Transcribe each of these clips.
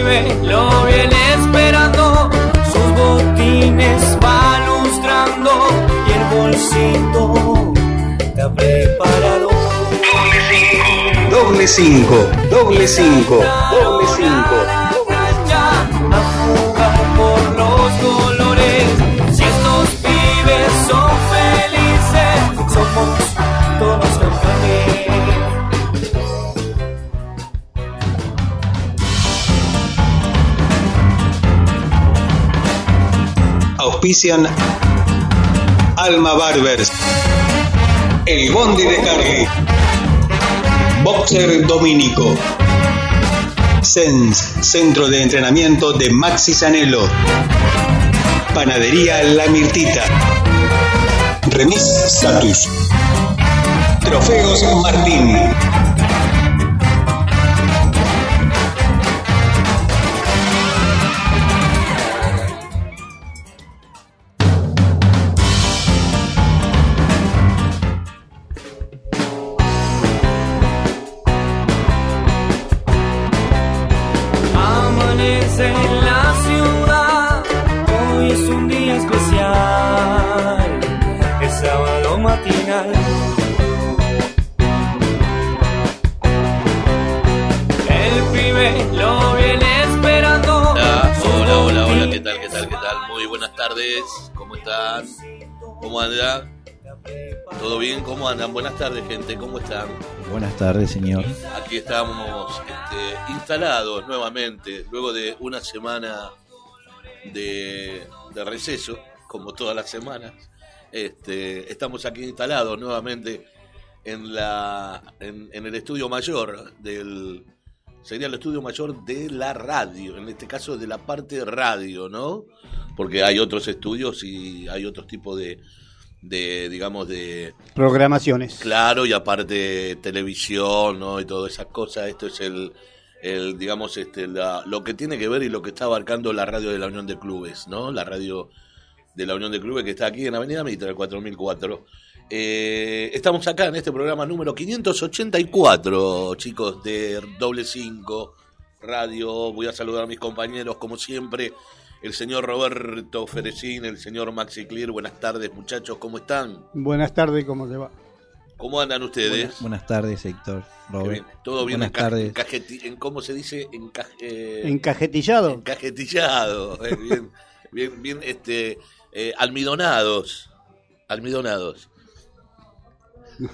lo viene esperando, sus botines va lustrando y el bolsito está preparado. Doble 5, doble cinco doble cinco doble 5. Alma Barbers, El Bondi de Carly, Boxer Dominico, Sens, Centro de Entrenamiento de Maxi Sanelo, Panadería La Mirtita, Remis Status, Trofeos Martín. Tardes, señor. Aquí estamos este, instalados nuevamente, luego de una semana de, de receso, como todas las semanas. Este, estamos aquí instalados nuevamente en, la, en el estudio mayor del... Sería el estudio mayor de la radio, en este caso de la parte radio, ¿no? Porque hay otros estudios y hay otros tipos de, de digamos, de, Programaciones. Claro, y aparte televisión, ¿no? Y todas esas cosas. Esto es el, el digamos, este, la, lo que tiene que ver y lo que está abarcando la radio de la Unión de Clubes, ¿no? La radio de la Unión de Clubes que está aquí en Avenida Mitra, 4004. Eh, estamos acá en este programa número 584, chicos, de Doble 5 Radio. Voy a saludar a mis compañeros, como siempre. El señor Roberto Ferecín, el señor Maxi Clear. Buenas tardes, muchachos, ¿cómo están? Buenas tardes, ¿cómo te va? ¿Cómo andan ustedes? Buenas, buenas tardes, Héctor. Robert. bien. Todo bien Buenas enca- tardes. encajeti- en cómo se dice Enca- eh, ¿Encajetillado? encajetillado, eh, bien, bien, bien, este, eh, almidonados, almidonados.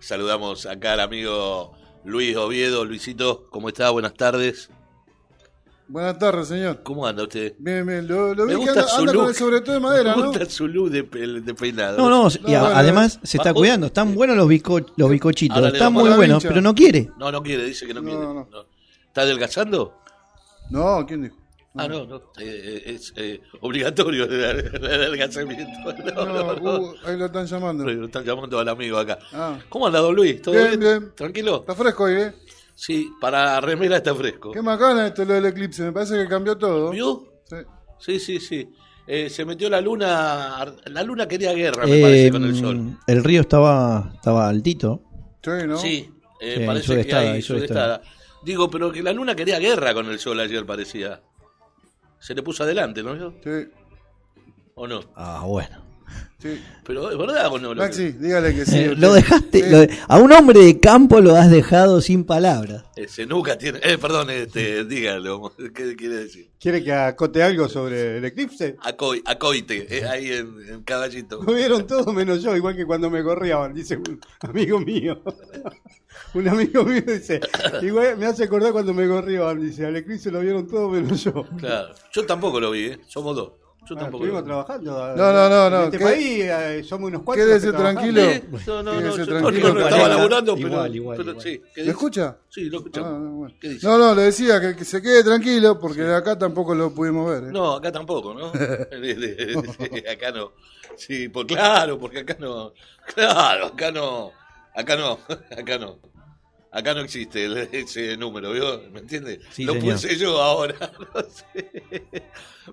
Saludamos acá al amigo Luis Oviedo, Luisito, ¿cómo está? Buenas tardes. Buenas tardes, señor. ¿Cómo anda usted? Bien, bien. Lo, lo Me vi que gusta anda, su anda look. con el sobre todo de madera, Me ¿no? gusta su look de, pe- de peinado. No, no, y a- bueno, además se está cuidando. Están buenos los, bizco- los le Están muy buenos, pero no quiere. No, no quiere, dice que no, No, quiere. no. No. ¿Está adelgazando? No, ¿quién dijo? Ah, no, no. eh, es eh, obligatorio el, el adelgazamiento. No, No, no, no. uh, ahí lo están llamando. Lo están llamando al amigo acá. Ah. ¿Cómo anda, don Luis? ¿Todo Bien, bien? bien. ¿Tranquilo? Está fresco hoy, ¿eh? Sí, para remera está fresco. Qué macana esto lo del eclipse. Me parece que cambió todo. ¿Vio? Sí. Sí, sí, sí. Eh, se metió la luna. La luna quería guerra, me parece, Eh, con el sol. el río estaba, estaba altito. Sí, ¿no? Sí, eh, Sí, parece que hay sudestada. Digo, pero que la luna quería guerra con el sol ayer, parecía. Se le puso adelante, ¿no? vio? Sí, ¿O no? Ah, bueno. Sí. Pero es verdad o no. Lo que- Maxi, dígale que sí. Eh, lo dejaste. Sí. lo de- a un hombre de campo lo has dejado sin palabras. Ese nunca tiene. Eh, perdón, este, dígalo. ¿Qué quiere decir? ¿Quiere que acote algo sobre el eclipse? Acoi, acoite, eh, ahí en, en Caballito. Lo vieron todo menos yo, igual que cuando me corrían, dice un amigo mío. un amigo mío dice, igual me hace acordar cuando me corrían, dice, al eclipse lo vieron todo menos yo. Claro. Yo tampoco lo vi, ¿eh? Somos dos. Yo Ah, tampoco estuvimos vi. trabajando. No, no, no, En no, este ¿qué- país eh, somos unos cuantos. Quédese tranquilo. Eh, No, no, no. Yo tranquilo. no, no estaba laburando, pero. igual, igual, pero igual. sí. ¿qué ¿Me dice? escucha? Sí, lo Ah, escuchamos. bueno. ¿Qué dice? No, no, le decía que, que se quede tranquilo porque de acá tampoco lo pudimos ver. ¿eh? No, acá tampoco, ¿no? Sí, acá no. Sí, pues claro, porque acá no. Claro, acá no. Acá no. Acá no. Acá no existe el- ese número, ¿vio? ¿Me entiende? Sí, Lo señor. puse yo ahora. no sé.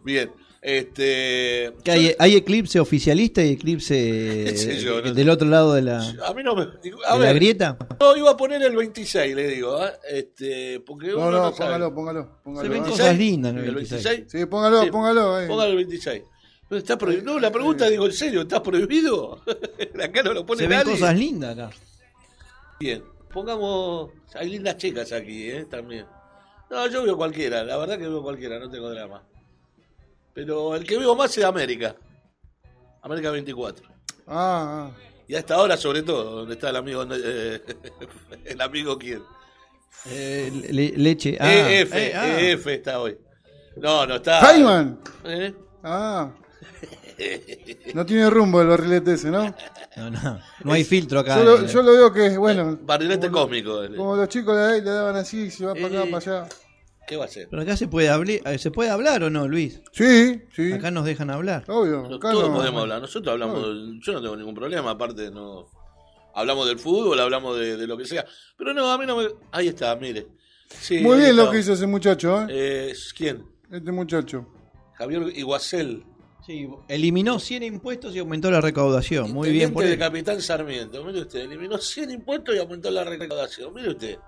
Bien. Este. Que hay, hay eclipse oficialista y eclipse Qué sé yo, no del otro lado de la, A mí no me. digo, A de la ver, grieta. no iba a poner el 26, le digo. ¿ah? Este, porque No, uno no, no, sabe. póngalo, póngalo. póngalo, Se ven ¿eh? cosas lindas en el ¿El 26. 26? Sí, póngalo, Sí. póngalo. ahí. Póngalo el 26. Pero está prohibido. No, la pregunta, digo, ¿en serio? ¿Está prohibido? Acá no lo pone Se ven nadie. cosas lindas acá. Bien, pongamos. Hay lindas chicas aquí, ¿eh? También. No, yo veo cualquiera, la verdad que veo cualquiera, no tengo drama. Pero el que veo más es América. América 24. Ah, ah. Y a esta hora, sobre todo, donde está el amigo. eh, el amigo quién. Eh, le- leche. Ah, EF, eh, ah. EF está hoy. No, no está. Feynman. ¿Eh? Ah. No tiene rumbo el barrilete ese, ¿no? No, no, no hay filtro acá. Yo lo, eh. yo lo veo que es, bueno, Barrilete cósmico. eh. como los chicos de ahí le daban así, se va para acá, para allá. ¿Qué va a hacer? Pero acá se puede, hablar, ¿se puede hablar o no, Luis? Sí, sí. Acá nos dejan hablar. Obvio. Acá Todos no. podemos hablar. Nosotros hablamos. Yo no tengo ningún problema, aparte no. Hablamos del fútbol, hablamos de, de lo que sea. Pero no, a mí no me. Ahí está, mire. Sí, Muy bien lo que hizo ese muchacho, ¿eh? Eh, ¿Quién? Este muchacho. Javier Iguacel. Sí, eliminó 100 impuestos y aumentó la recaudación. Muy bien por de él. Capitán Sarmiento. Mire usted, eliminó 100 impuestos y aumentó la recaudación. Mire usted.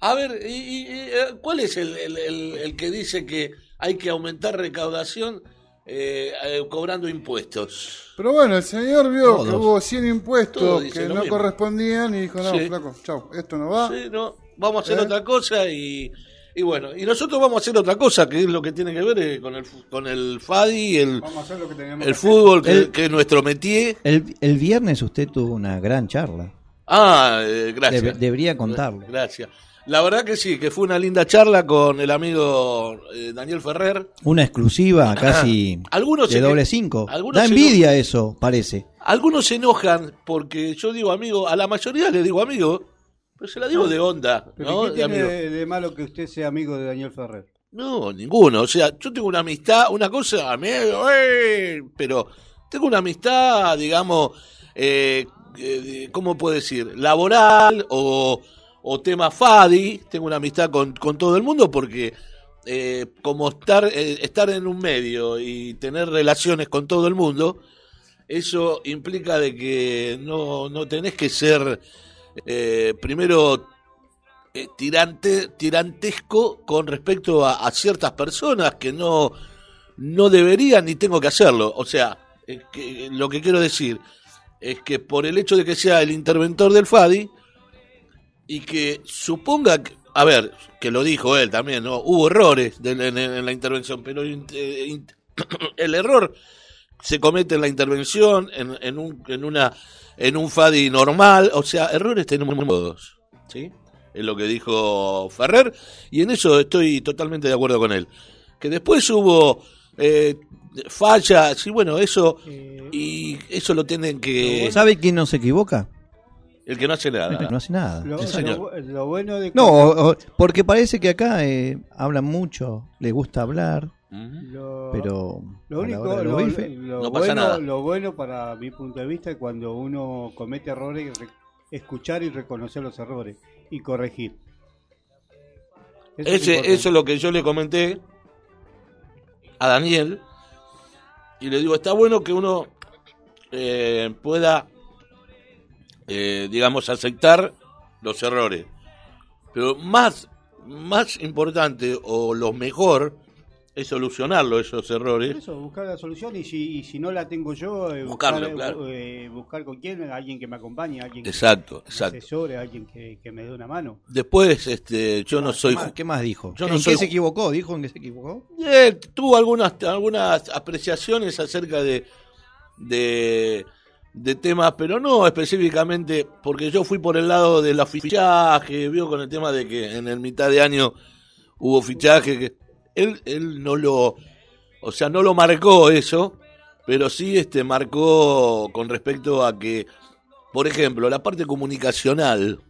A ver, ¿y, y- y, eh, cuál es el, el- el- el que dice que hay que aumentar recaudación eh, eh, cobrando impuestos? Pero bueno, el señor vio Todos. que hubo 100 Todos impuestos que no mismo. correspondían y dijo, no, Sí. flaco, chao, esto no va. Sí, no, vamos a hacer ¿Eh? otra cosa y, y bueno, y nosotros vamos a hacer otra cosa, que es lo que tiene que ver eh, con el, con el FADI, el, que el fútbol, que, El- que es nuestro métier. El, el viernes usted tuvo una gran charla. Ah, eh, gracias. Debe- debería contarlo. Gracias. La verdad que sí, que fue una linda charla con el amigo eh, Daniel Ferrer. Una exclusiva casi Algunos de doble cinco. algunos Da envidia eso, parece. Algunos se enojan porque yo digo amigo, a la mayoría le digo amigo, pero se la digo de onda, Pero ¿no? ¿qué De tiene amigo. de, de malo que usted sea amigo de Daniel Ferrer? No, ninguno. O sea, yo tengo una amistad, una cosa, amigo, ¡eh! pero tengo una amistad, digamos, eh, eh, ¿cómo puedo decir? Laboral o, o tema FADI. Tengo una amistad con, con todo el mundo porque eh, como estar, eh, estar en un medio y tener relaciones con todo el mundo, eso implica de que no, no tenés que ser eh, primero eh, tirante, tirantesco con respecto a, ciertas personas que no, no deberían ni tengo que hacerlo. O sea, que- lo que quiero decir es que por el hecho de que sea el interventor del FADI y que suponga, que- a ver, que lo dijo él también, ¿no? Hubo errores de- en, en la intervención, pero eh, el error se comete en la intervención, en, en un, en, una, en un FADI normal, o sea, errores tenemos todos, ¿sí? Es lo que dijo Ferrer, y en eso estoy totalmente de acuerdo con él. Que después hubo eh, fallas, y bueno, eso, y eso lo tienen que... ¿Sabe quién no se equivoca? El que no hace nada. No hace nada. Lo, Sí, lo señor. bu- lo bueno de No, o- o- porque parece que acá eh, hablan mucho, les gusta hablar, pero Lo único, lo, no pasa bueno, nada. lo bueno para mi punto de vista es cuando uno comete errores, re- escuchar y reconocer los errores y corregir. Eso es Ese, importante. eso es lo que yo le comenté a Daniel. Y le digo, está bueno que uno eh, pueda, eh, digamos, aceptar los errores. Pero más, más importante o lo mejor es solucionarlo, esos errores. Eso, buscar la solución y si, y si no la tengo yo, eh, Buscarlo, buscar, claro. eh, buscar con quién, alguien que me acompañe, alguien que Exacto, me exacto. asesore, alguien que, que me dé una mano. Después, este, yo no soy... ¿Qué más, qué más dijo? Yo ¿En no qué soy se equivocó? ¿Dijo en qué se equivocó? Eh, tuvo algunas, algunas apreciaciones acerca de, de, de temas, pero no específicamente, porque yo fui por el lado del fichaje, vio con el tema de que en el mitad de año hubo fichaje, que él, él no lo, o sea, no lo marcó eso, pero sí este marcó con respecto a que, por ejemplo, la parte comunicacional,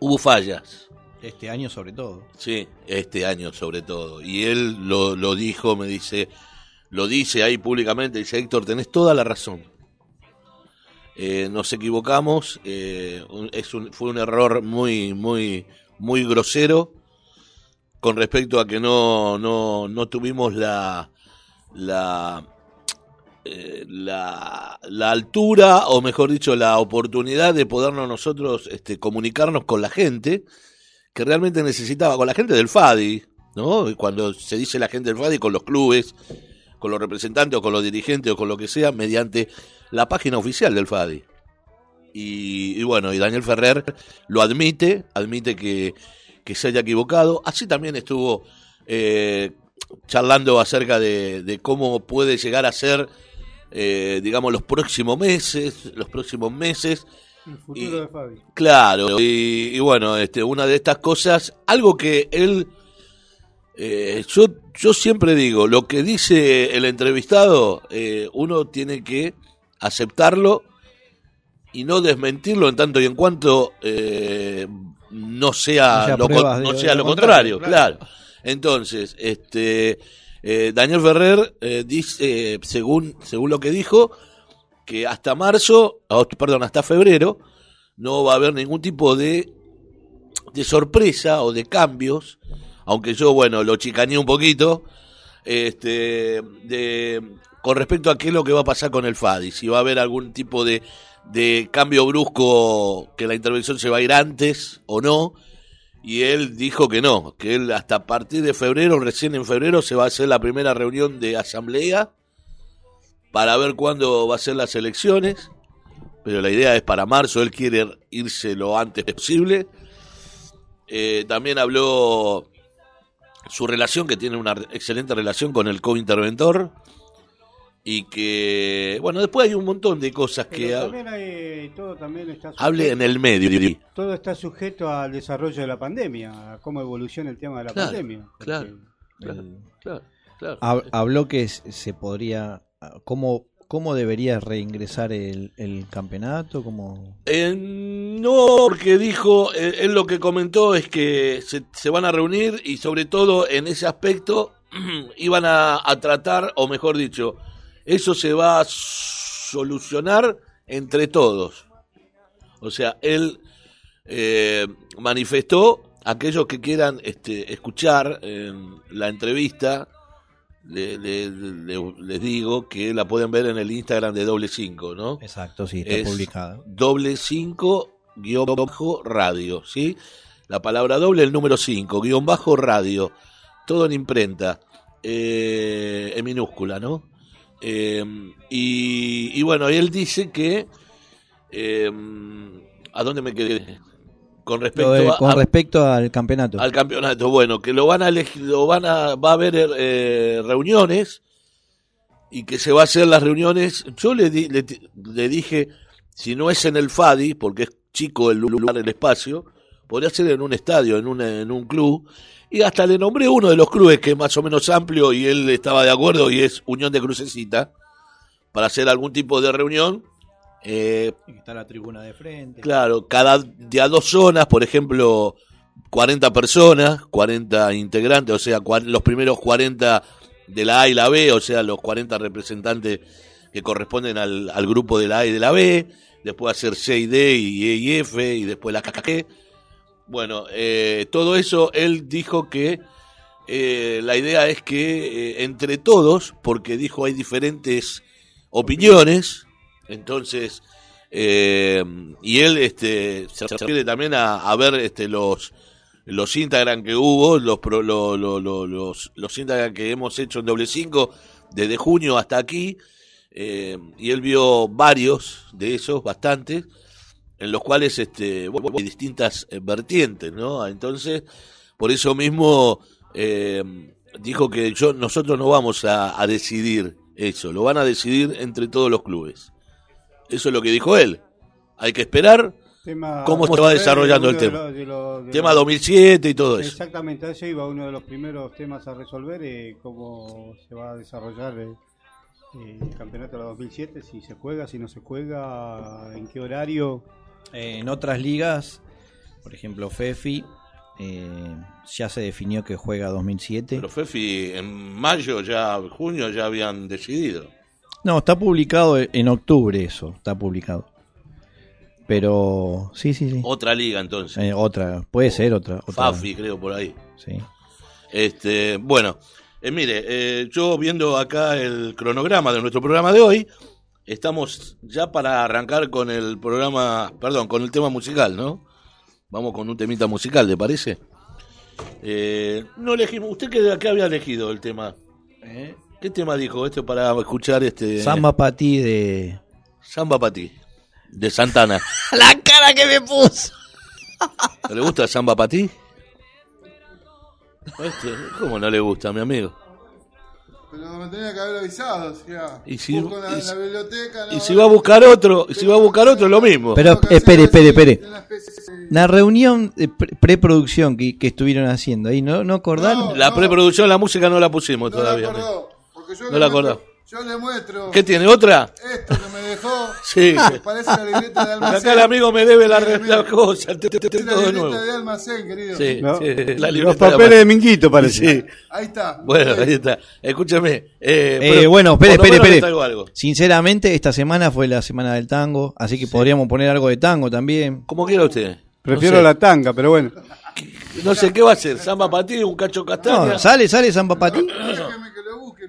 hubo fallas. Este año sobre todo. Sí, este año sobre todo. Y él lo, lo dijo, me dice, lo dice ahí públicamente, dice Héctor, tenés toda la razón. Eh, nos equivocamos, eh, es un, fue un error muy, muy, muy grosero con respecto a que no, no, no tuvimos la, eh, la, la altura, o mejor dicho, la oportunidad de podernos nosotros este, comunicarnos con la gente que realmente necesitaba, con la gente del FADI, ¿no? Cuando se dice la gente del FADI, con los clubes, con los representantes o con los dirigentes o con lo que sea, mediante la página oficial del FADI. Y, y bueno, y Daniel Ferrer lo admite, admite que, que se haya equivocado. Así también estuvo eh, charlando acerca de, de cómo puede llegar a ser, eh, digamos, los próximos meses, los próximos meses. El futuro Y- de Fabi. Claro, y, y bueno, este, una de estas cosas, algo que él, eh, yo, yo siempre digo, lo que dice el entrevistado, eh, uno tiene que aceptarlo y no desmentirlo en tanto y en cuanto eh, no sea, lo, pruebas no sea lo contrario, contrario, claro. Entonces, este, eh, Daniel Ferrer eh, dice, según, según lo que dijo, que hasta marzo, perdón, hasta febrero, no va a haber ningún tipo de, de sorpresa o de cambios, aunque yo, bueno, lo chicaneé un poquito, este, de, con respecto a qué es lo que va a pasar con el FADI, si va a haber algún tipo de, de cambio brusco, que la intervención se va a ir antes o no, y él dijo que no, que él hasta a partir de febrero, recién en febrero, se va a hacer la primera reunión de asamblea para ver cuándo va a ser las elecciones, pero la idea es para marzo, él quiere irse lo antes posible. Eh, también habló su relación, que tiene una excelente relación con el co-interventor, y que, bueno, después hay un montón de cosas que Pero ha- también hay, todo también está sujeto, hable en el medio. todo está sujeto al desarrollo de la pandemia, a cómo evoluciona el tema de la Claro, pandemia. porque claro. Claro, claro, claro. Que s- se podría. ¿Cómo, cómo debería reingresar el, el campeonato? ¿Cómo... Eh, no, porque dijo, eh, él lo que comentó es que se, se van a reunir y sobre todo en ese aspecto iban a, a tratar, o mejor dicho, eso se va a solucionar entre todos. O sea, él eh, manifestó aquellos que quieran este, escuchar eh, la entrevista, le- le- le- les digo que la pueden ver en el Instagram de Doble Cinco, ¿no? Exacto, sí, está Es publicado. doble cinco guion bajo radio, ¿sí? La palabra doble, el número 5, guion bajo radio, todo en imprenta, eh, en minúscula, ¿no? Eh, y, y bueno, él dice que... eh, ¿A dónde me quedé? Con respecto de- a, con a- respecto al campeonato. al campeonato. Bueno, que lo van a elegir, lo van a, va a haber eh, reuniones y que se va a hacer las reuniones. Yo le, di- le, le dije, si no es en el FADI, porque es chico el lugar, el espacio, podría ser en un estadio, en un, en un club. Y hasta le nombré uno de los clubes que es más o menos amplio y él estaba de acuerdo y es Unión de Crucecita, para hacer algún tipo de reunión. Eh, Está la tribuna de frente. Claro, cada de a dos zonas, por ejemplo, 40 personas, 40 integrantes, o sea, los primeros 40 de la A y la B, o sea, los 40 representantes que corresponden al, al grupo de la A y de la B, después hacer C y D y E y F, y después la KKG. Bueno, eh, todo eso él dijo que eh, la idea es que eh, entre todos, porque dijo hay diferentes opiniones, entonces, eh, y él este, se refiere también a, ver este, los los Instagram que hubo, los, lo- lo- lo- los, los Instagram que hemos hecho en doble 5 desde junio hasta aquí, y él vio varios de esos, bastantes, en los cuales este, bueno, hay distintas eh, vertientes, ¿no? Entonces, por eso mismo eh, dijo que yo, nosotros no vamos a, a decidir eso, lo van a decidir entre todos los clubes. Eso es lo que dijo él. Hay que esperar Tema- ¿Cómo se va desarrollando el uno de tema? los- de los- de tema los- 2007 y todo eso. Exactamente, a eso iba uno de los primeros temas a resolver, eh, cómo se va a desarrollar eh, el campeonato de la 2007, si se juega, si no se juega, en qué horario. Eh, en otras ligas, por ejemplo, FEFI, eh, ya se definió que juega 2007. Pero Fefi, en mayo, ya, junio, ya habían decidido. No, está publicado en octubre eso, está publicado. Pero sí, sí, sí. Otra liga entonces. Eh, otra, puede ser otra. otra Fafi, creo, por ahí. Sí. Este, bueno, eh, mire, eh, yo viendo acá el cronograma de nuestro programa de hoy, estamos ya para arrancar con el programa, perdón, con el tema musical, ¿no? Vamos con un temita musical, ¿le parece? Eh, no elegimos, ¿usted qué, qué había elegido el tema? ¿Qué tema dijo esto para escuchar este Samba para ti de. Samba para ti? De Santana. La cara que me puso. ¿No le gusta Samba para ti? Este, ¿Cómo no le gusta, mi amigo? Pero me tenía que haber avisado. O sea, Y si- busco en la, y en si- la biblioteca. Y si va a buscar otro, y si va a buscar otro, lo mismo. Pero espere, espere, espere. La reunión de pre- preproducción que, que estuvieron haciendo ahí, ¿no, no acordaron? La preproducción, la música no la pusimos todavía. acordó, porque yo No la acordó. Yo le muestro ¿Qué tiene? ¿Otra? esto que me dejó. Sí. Parece la libreta de almacén. Acá el amigo me debe la, mire. cosa, te- te- te- la todo de nuevo. de almacén, querido. Sí, ¿no? sí, la Los papeles de de Minguito, parece. Sí. Ahí está. Bueno, ahí está. Escúchame. Eh, Eh, pero bueno, espere, espere, espere. Sinceramente, esta semana fue la semana del tango, así que podríamos poner algo de tango también. Como quiera usted. Prefiero no sé, la tanga, pero bueno. No sé qué va a hacer. Samba para ti, un cacho castaña. No, sale, sale Samba para ti.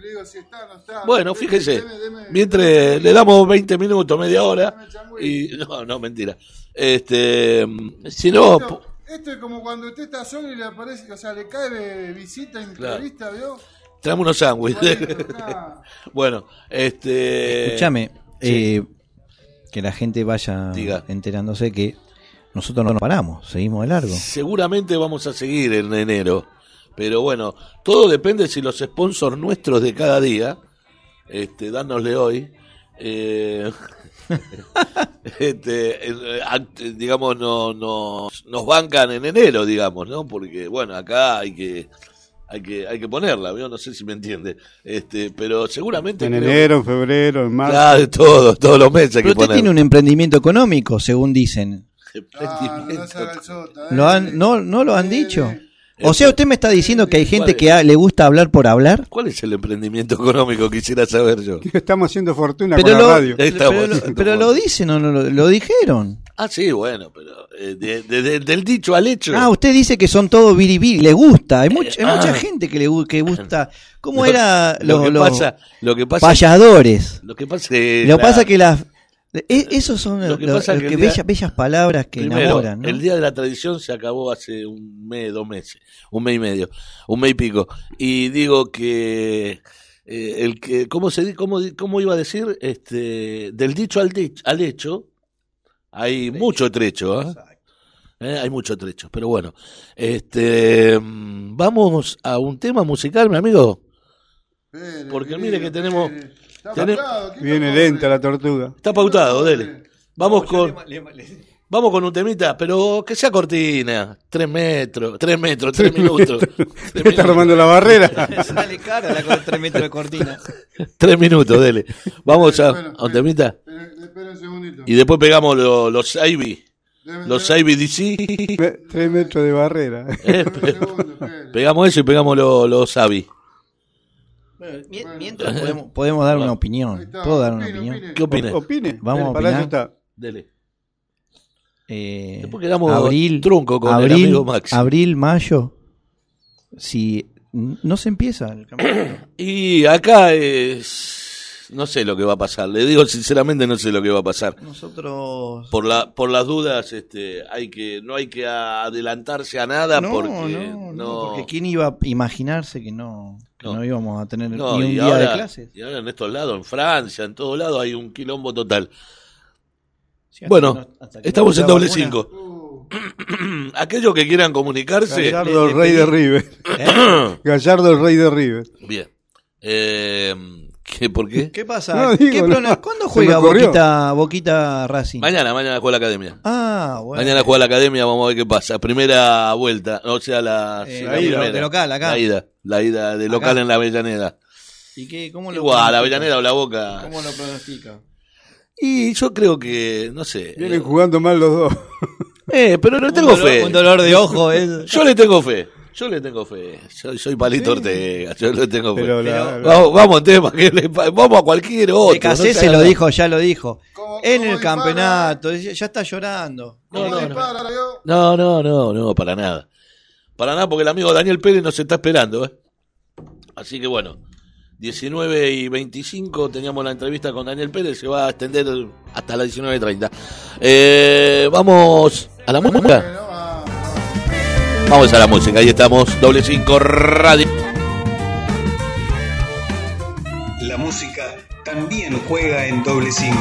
Le digo si está o no está. Bueno, fíjese. deme- deme- Mientras le damos 20 minutos, media hora. Y no, no, mentira. Este, si no, Esto, esto es como cuando usted está solo y le aparece, o sea, le cae de visita imprevista, ¿vio? traemos unos sándwiches. Bueno, este. Escúchame, eh, que la gente vaya Diga. enterándose que nosotros no nos paramos, seguimos de largo. Seguramente vamos a seguir en enero. Pero bueno, todo depende si los sponsors nuestros de cada día, este, dánosle hoy, eh, este, eh, digamos, no, nos, nos bancan en enero, digamos, ¿no? Porque, bueno, acá hay que, hay que, hay que ponerla, ¿vio? No sé si me entiende. Este, pero seguramente. En creo- enero, en febrero, en marzo. Claro, todos, todos los meses hay Pero que usted poner. tiene un emprendimiento económico, según dicen. Ah, no ¿eh? ¿Lo han, no, ¿No lo han Eh, dicho? Eh, O sea, usted me está diciendo que hay gente ¿Cuál que le gusta hablar por hablar. ¿Cuál es el emprendimiento económico? Quisiera saber yo. Estamos haciendo fortuna Pero con lo, la radio. Pero, lo- pero dicen o no lo, lo dijeron. Ah, sí, bueno, pero eh, de- de- de- del dicho al hecho. Ah, usted dice que son todos biribiri, le gusta. Hay, mucha, hay ah. mucha gente que le que gusta. ¿Cómo Lo- era lo los, que pasa, lo que pasa, payadores? lo que pasa es que Lo que la- pasa que las e- esos son Lo los que pasa que que el día- bellas, bellas palabras que primero, enamoran, ¿no? el día de la tradición se acabó hace un mes, dos meses, un mes y medio, un mes y pico, y digo que eh, el que, ¿cómo se cómo, cómo iba a decir? Este, del dicho al dich- al hecho, hay mucho trecho, ¿ah? Eh, hay mucho trecho, pero bueno, este, mm, vamos a un tema musical, mi amigo. Porque mire que tenemos-. Está tenemos- apurado, ¿qué Viene lenta la tortuga. Está pautado, dele. Vamos con, vamos con un temita, pero que sea cortina, tres metros, tres metros, tres minutos, tres Está minutos, armando la barrera. Sale cara la con 3 metros de cortina. tres minutos, dele. Vamos a, Bueno, a un temita un segundito. y después pegamos lo- los Ivy, los Ivy DC, Tres metros de barrera. eh, pe- pegamos eso y pegamos lo- los Avi. Mientras podemos, podemos dar una opinión. está, ¿Puedo dar una opine, opinión? opine. ¿Qué opinas? Opine. Vamos a Para eso opinar. está. Dele. Eh, Después quedamos abril, trunco con el abril, amigo Maxi. abril, mayo. Si no se empieza el campeonato. Y acá es, no sé lo que va a pasar. Le digo sinceramente, no sé lo que va a pasar. Nosotros. por la por las dudas este hay que no hay que adelantarse a nada no, porque no, no, no porque quién iba a imaginarse que no, que No. no. íbamos a tener no, ni un día ahora, de clases. y ahora en estos lados en Francia en todos lados hay un quilombo total Sí, hasta bueno hasta estamos en doble cinco Uh, aquellos que quieran comunicarse Gallardo, el rey de River. ¿Eh? Gallardo, el rey de River. bien eh, ¿qué, ¿por qué? ¿Qué pasa? No, ¿Qué digo, plana- no. ¿Cuándo juega. Boquita, Boquita Racing? mañana mañana juega la academia Ah, bueno. mañana juega la academia vamos a ver qué pasa primera vuelta o sea la, Eh, la la ida, primera. de local, acá. la ida la ida de local en la Avellaneda ¿Y qué, cómo lo igual pronostica? Avellaneda o la Boca ¿Cómo lo pronostica? Y yo creo que, no sé. Vienen eh, jugando mal los dos. eh, pero no tengo dolor- fe. Un dolor de ojo. Yo le tengo fe. Yo le tengo fe. Soy, soy Palito Ortega. Yo le tengo fe. Pero la- la- Vamos, vamos, tema, que le pa- vamos a cualquier otro. De no se lo dijo, ya lo dijo. ¿Cómo- En cómo el dispara? campeonato, ya está llorando. No, no, no, no, para nada. Para nada, porque el amigo Daniel Pérez nos está esperando, ¿eh? Así que bueno, 19 y 25 teníamos la entrevista con Daniel Pérez, se va a extender hasta las 19.30. Eh, vamos a la música. Vamos a la música, ahí estamos, doble 5 radio. La música también juega en doble 5.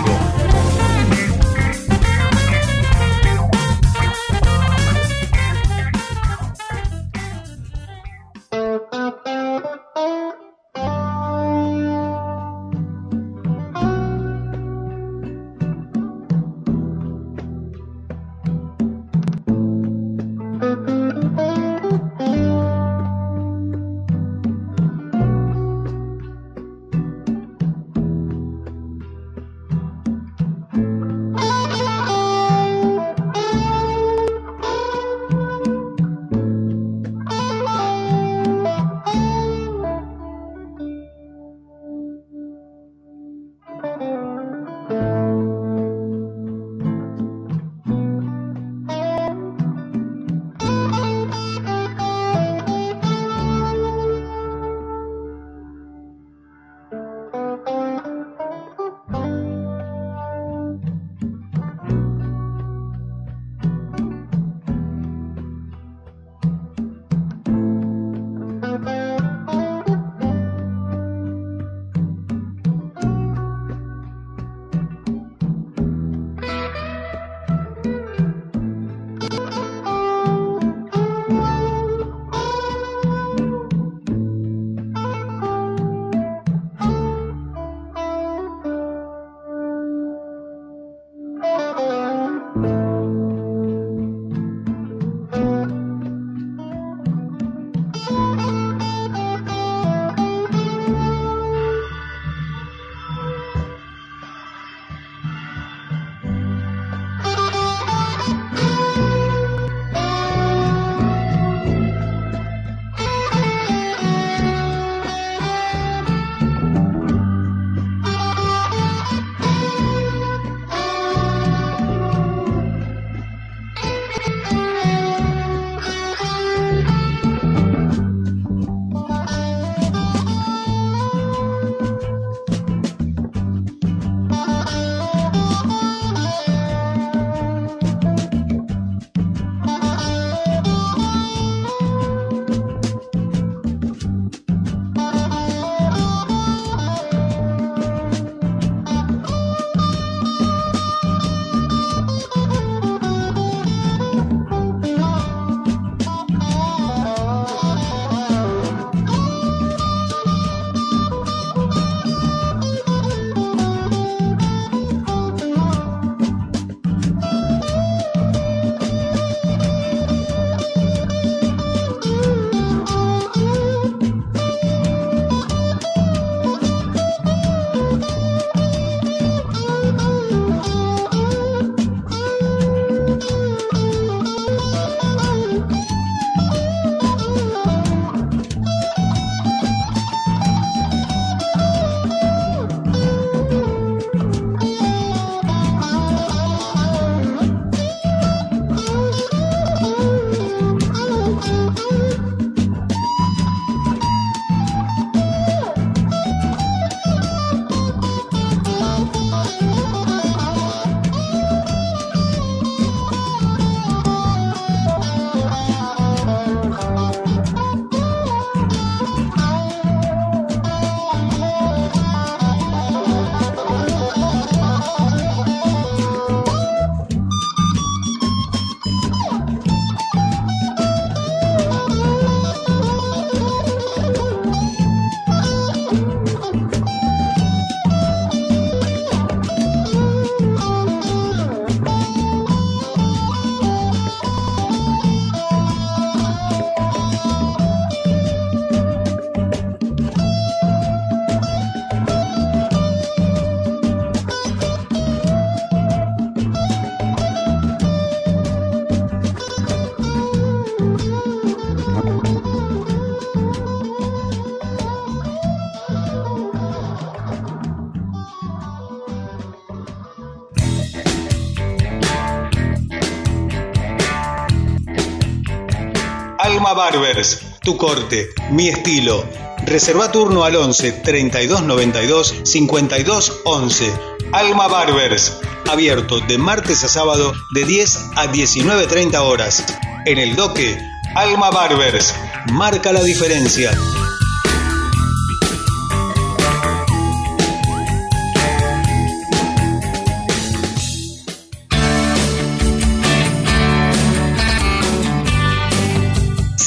Barbers, tu corte, mi estilo. Reserva turno al 11 32 92 52 11. Alma Barbers, abierto de martes a sábado de 10 a 19.30 horas. En el doque, Alma Barbers, marca la diferencia.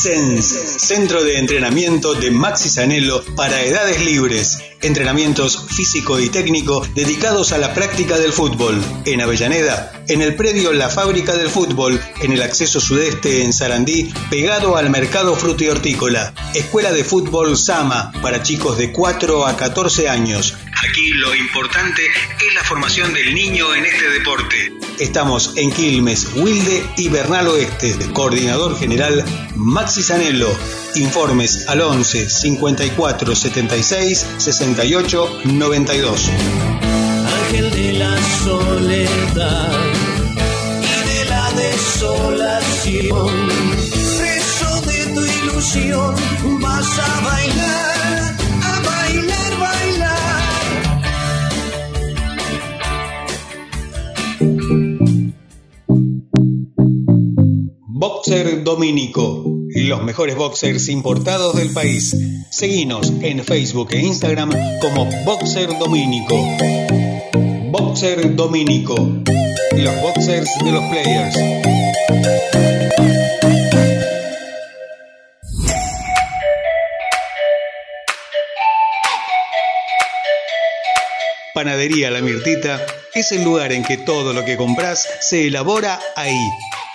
Centro de Entrenamiento de Maxi Sanelo para edades libres. Entrenamientos físico y técnico dedicados a la práctica del fútbol. En Avellaneda, en el predio La Fábrica del Fútbol, en el acceso sudeste en Sarandí, pegado al mercado fruto y hortícola. Escuela de Fútbol Sama para chicos de 4 a 14 años. Aquí lo importante es la formación del niño en este deporte. Estamos en Quilmes, Wilde y Bernal Oeste. Coordinador General Maxi Sanello. Informes al 11 54 76 68 92. Ángel de la soledad y de la desolación. Preso de tu ilusión, vas a bailar, Boxer Domínico. Los mejores boxers importados del país. Seguinos en Facebook e Instagram como Boxer Domínico. Boxer Domínico. Los boxers de los players. Panadería La Mirtita es el lugar en que todo lo que compras se elabora ahí.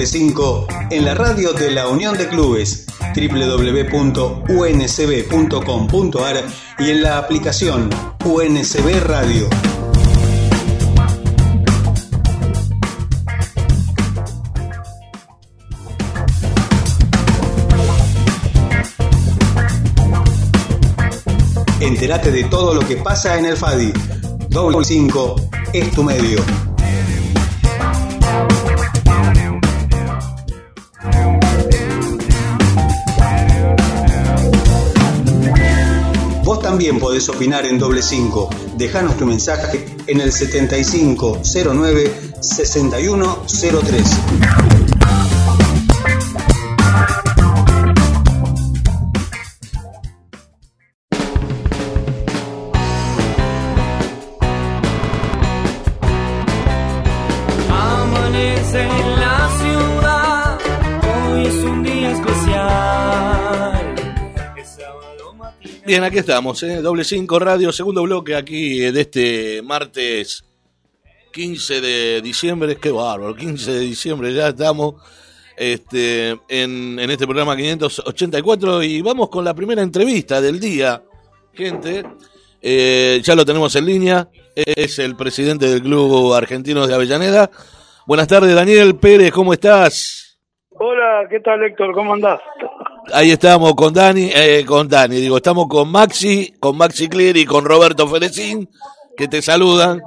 5 en la radio de la Unión de Clubes www.uncb.com.ar y en la aplicación UNCB Radio. Entérate de todo lo que pasa en el FADI. Doble 5 es tu medio. También podés opinar en doble 5. Dejanos tu mensaje en el 7509 6103. Bien, aquí estamos, ¿eh? doble 5 radio, segundo bloque aquí de este martes 15 de diciembre, qué bárbaro, 15 de diciembre ya estamos este, en, en este programa 584 y vamos con la primera entrevista del día, gente, Eh, ya lo tenemos en línea, es el presidente del Club Argentino de Avellaneda. Buenas tardes, Daniel Pérez, ¿cómo estás? Hola, ¿qué tal Héctor? ¿Cómo andás? Ahí estamos con Dani, eh, con Dani, digo, estamos con Maxi, con Maxi Clear y con Roberto Ferecín, que te saludan.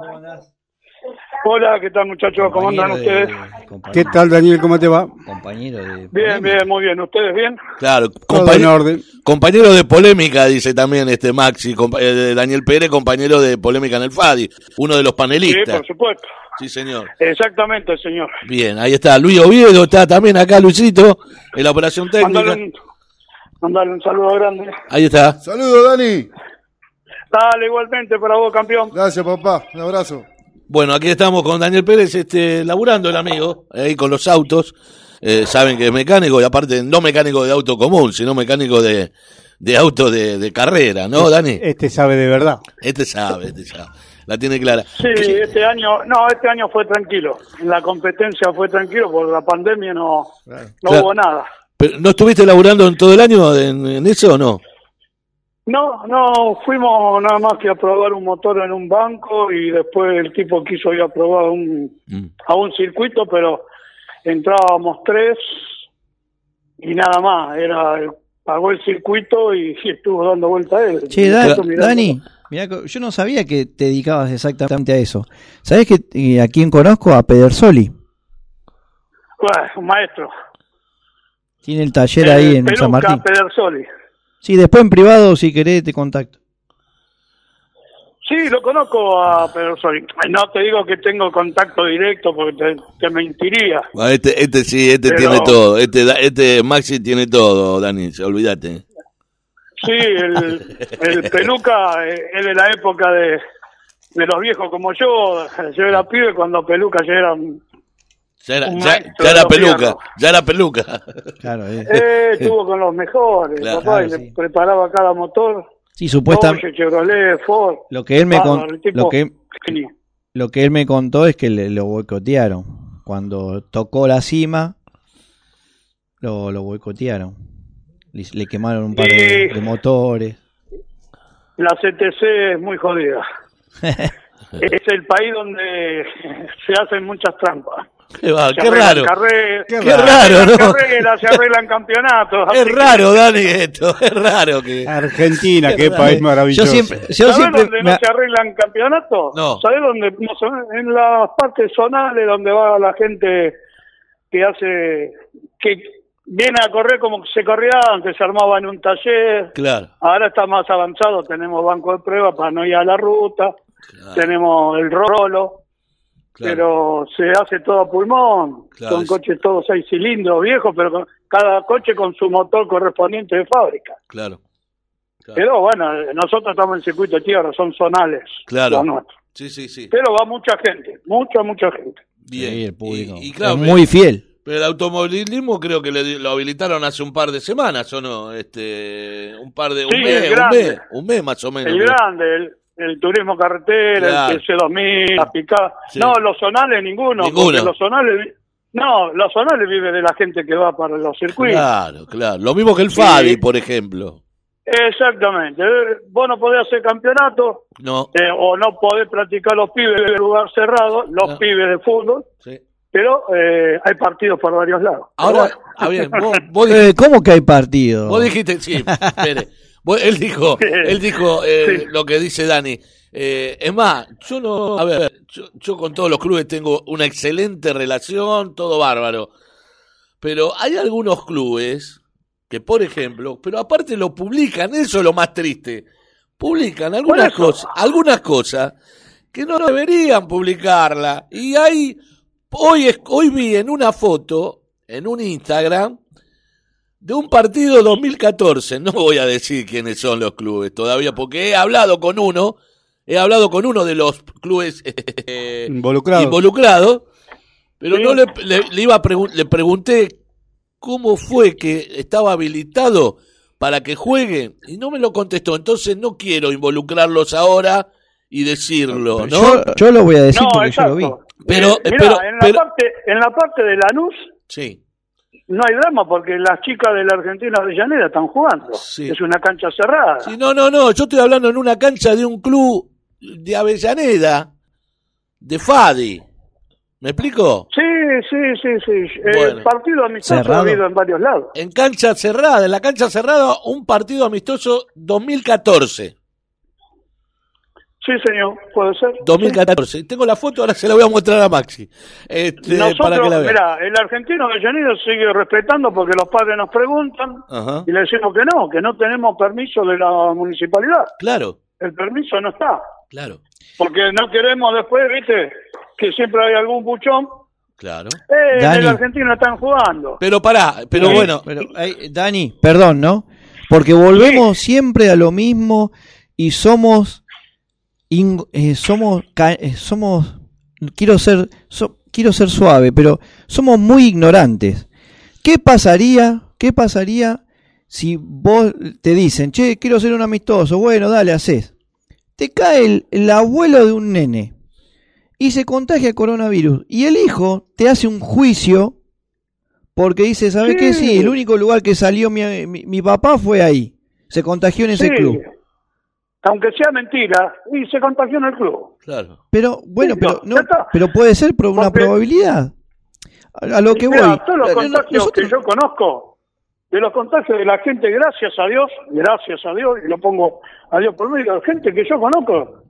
Hola, ¿qué tal muchachos? ¿Cómo andan Compañero de- ustedes? compañero- ¿Qué tal, Daniel? ¿Cómo te va? Compañero de. Bien, polémica. bien, muy bien. ¿Ustedes bien? Claro, Todo compañe- en orden. compañero de polémica, dice también este Maxi, compa- eh, Daniel Pérez, compañero de polémica en el FADI, uno de los Sí, panelistas. por supuesto. Sí, señor. Exactamente, señor. Bien, ahí está Luis Oviedo, está también acá Luisito, en la operación técnica. Mandale un, mandale un saludo grande. Ahí está. Saludos, Dani. Dale, igualmente para vos, campeón. Gracias, papá. Un abrazo. Bueno, aquí estamos con Daniel Pérez, este, laburando el amigo, ahí con los autos. Eh, saben que es mecánico y aparte no mecánico de auto común, sino mecánico de, de auto de, de carrera, ¿no, Dani? Este sabe de verdad. Este sabe, este sabe. La tiene clara. Sí, este año, no, este año fue tranquilo. En la competencia fue tranquilo, por la pandemia no, no Claro. hubo nada. Pero, ¿No estuviste laburando en todo el año en, en eso o no? No, no, fuimos nada más que a probar un motor en un banco y después el tipo quiso ir a probar un, Mm. a un circuito, pero entrábamos tres y nada más. Era pagó el circuito y, sí estuvo dando vuelta a él. Che, Da-. Dani, mirá yo no sabía que te dedicabas exactamente a eso. ¿Sabés que eh, a quién conozco? A Pedersoli. Bueno, un maestro. Tiene el taller Eh, ahí en Peluca San Martín. Pedersoli. Sí, después en privado, si querés, te contacto. Sí, lo conozco a Pedersoli. No te digo que tengo contacto directo porque te, te mentiría. Ah, Este, este sí, este Pero- tiene todo. Este, este Maxi tiene todo, Dani, olvídate. Sí, el, el peluca eh, es de la época de, de los viejos como yo. Yo era pibe cuando peluca ya era... un- Ya era, ya, era peluca, ya era peluca. Claro, eh. Eh, estuvo con los mejores, Claro, papá, y sí. le preparaba cada motor. Sí, supuestamente. Porsche, Chevrolet, Ford. Lo que él me con- tipo lo que genio. lo que él me contó es que le, lo boicotearon. Cuando tocó la cima, lo, lo boicotearon. Le, le quemaron un par de, de motores. La CTC es muy jodida. es el país donde se hacen muchas trampas. Qué, va, qué raro. carreras, Qué se raro, ¿no? se arreglan campeonatos. Es raro, Dani, esto. Es raro que. Argentina, qué país maravilloso. Yo siempre, yo ¿Sabés siempre dónde me- no se arreglan campeonatos? No. ¿Sabés dónde? En las partes zonales donde va la gente que hace, que viene a correr como se corría antes, se armaba en un taller. Claro. Ahora está más avanzado, tenemos banco de prueba para no ir a la ruta, tenemos el rolo, Claro. pero se hace todo a pulmón, Claro, con es- coches todos seis cilindros viejos, pero con, cada coche con su motor correspondiente de fábrica. Claro. Claro. Pero bueno, nosotros estamos en circuito de tierra, son zonales. Claro. Sí, sí, sí. Pero va mucha gente, mucha, mucha gente. Bien. Sí, el público. Y, y claro, es pero- muy fiel. Pero el automovilismo creo que le- lo habilitaron hace un par de semanas, ¿o no? Este, un par de, un mes, un mes, un mes más o menos. El creo. grande, el, el turismo carretera, Claro. el TC2000, la picada. Sí. No, los zonales ninguno. Ninguno. porque Los zonales, no, los zonales vive de la gente que va para los circuitos. Claro, claro. Lo mismo que el Sí. Fabi, por ejemplo. Exactamente. Eh, Vos no podés hacer campeonato No. eh, o no podés practicar los pibes en lugar cerrado, los No. pibes de fútbol, Sí. pero eh, hay partidos por varios lados. Ahora, bueno. ah, bien, vos, vos dijiste, Eh, ¿Cómo que hay partido? vos dijiste- sí, espere. Vos- él dijo, él dijo eh, Sí. lo que dice Dani. Eh, es más, yo no, a ver, yo, yo con todos los clubes tengo una excelente relación, todo bárbaro. Pero hay algunos clubes que, por ejemplo, pero aparte lo publican, eso es lo más triste. Publican algunas cosas, algunas cosas que no deberían publicarla. Y hay, hoy, hoy vi en una foto, en un Instagram, de un partido 2014. No voy a decir quiénes son los clubes todavía, porque he hablado con uno, he hablado con uno de los clubes eh, Involucrado. involucrados, Pero Sí. no le, le, le iba a pregun- le pregunté cómo fue que estaba habilitado para que juegue y no me lo contestó. Entonces no quiero involucrarlos ahora y decirlo, ¿no? Yo, yo lo voy a decir No, porque exacto. yo lo vi. Pero- Eh, mirá, pero- en, la pero- parte, en la parte de Lanús Sí. No hay drama porque las chicas de la Argentina Avellaneda están jugando. Sí. Es una cancha cerrada. Sí, no, no, no, yo estoy hablando en una cancha de un club de Avellaneda, de Fadi. ¿Me explico? Sí, sí, sí, sí. Bueno. partido amistoso Cerrado. ha habido en varios lados. En cancha cerrada, en la cancha cerrada, un partido amistoso 2014. Sí, señor, puede ser. 2014. Tengo la foto, ahora se la voy a mostrar a Maxi. Este, Nosotros, para que la vea. mira, el argentino Avellaneda sigue respetando porque los padres nos preguntan Ajá. y le decimos que no, que no tenemos permiso de la municipalidad. Claro, El permiso no está. claro, Porque no queremos después, viste, que siempre hay algún buchón. claro. Eh, Dani. el argentino están jugando. Pero pará, pero Sí, bueno, pero, ay, Dani, perdón, ¿no? Porque volvemos siempre a lo mismo y somos, in- eh, somos, ca- eh, somos, quiero ser, so- quiero ser suave, pero somos muy ignorantes. ¿Qué pasaría, qué pasaría si vos te dicen, che, quiero ser un amistoso, bueno, dale, haces. Te cae el, el abuelo de un nene y se contagia coronavirus y el hijo te hace un juicio porque dice, ¿sabes Sí. qué? Sí, el único lugar que salió mi, mi, mi papá fue ahí. Se contagió en ese Sí. club. Aunque sea mentira, y se contagió en el club. claro. Pero, bueno, Sí, pero, no, pero puede ser por una Porque- probabilidad. A, a lo que voy. todos los contagios nosotros- que yo conozco, de los contagios de la gente, gracias a Dios, gracias a Dios, y lo pongo a Dios por medio, gente que yo conozco,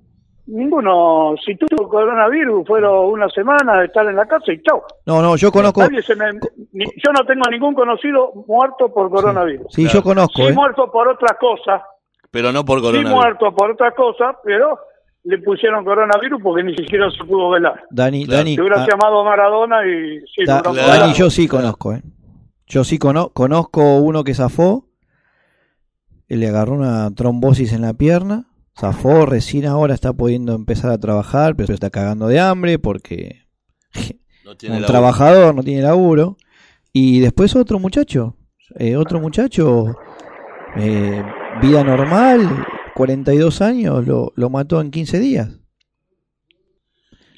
ninguno, si tuvo coronavirus, fueron una semana de estar en la casa y chau. No, no, yo conozco. Nadie se me- ni- yo no tengo ningún conocido muerto por coronavirus. Sí, yo conozco. Sí eh. muerto por otras cosas, Pero no por sí coronavirus. muerto por otras cosas, pero le pusieron coronavirus porque ni siquiera se pudo velar. Dani, Claro. Dani, Se hubiera ah, llamado Maradona y sí, Da- claro. Dani, yo sí conozco, ¿eh? Yo sí cono- conozco uno que zafó, él le agarró una trombosis en la pierna, zafó, recién ahora está pudiendo empezar a trabajar, pero se está cagando de hambre porque No tiene un la trabajador no tiene laburo. Y después otro muchacho, eh, otro muchacho, eh, vida normal, 42 años, lo, lo mató en 15 días.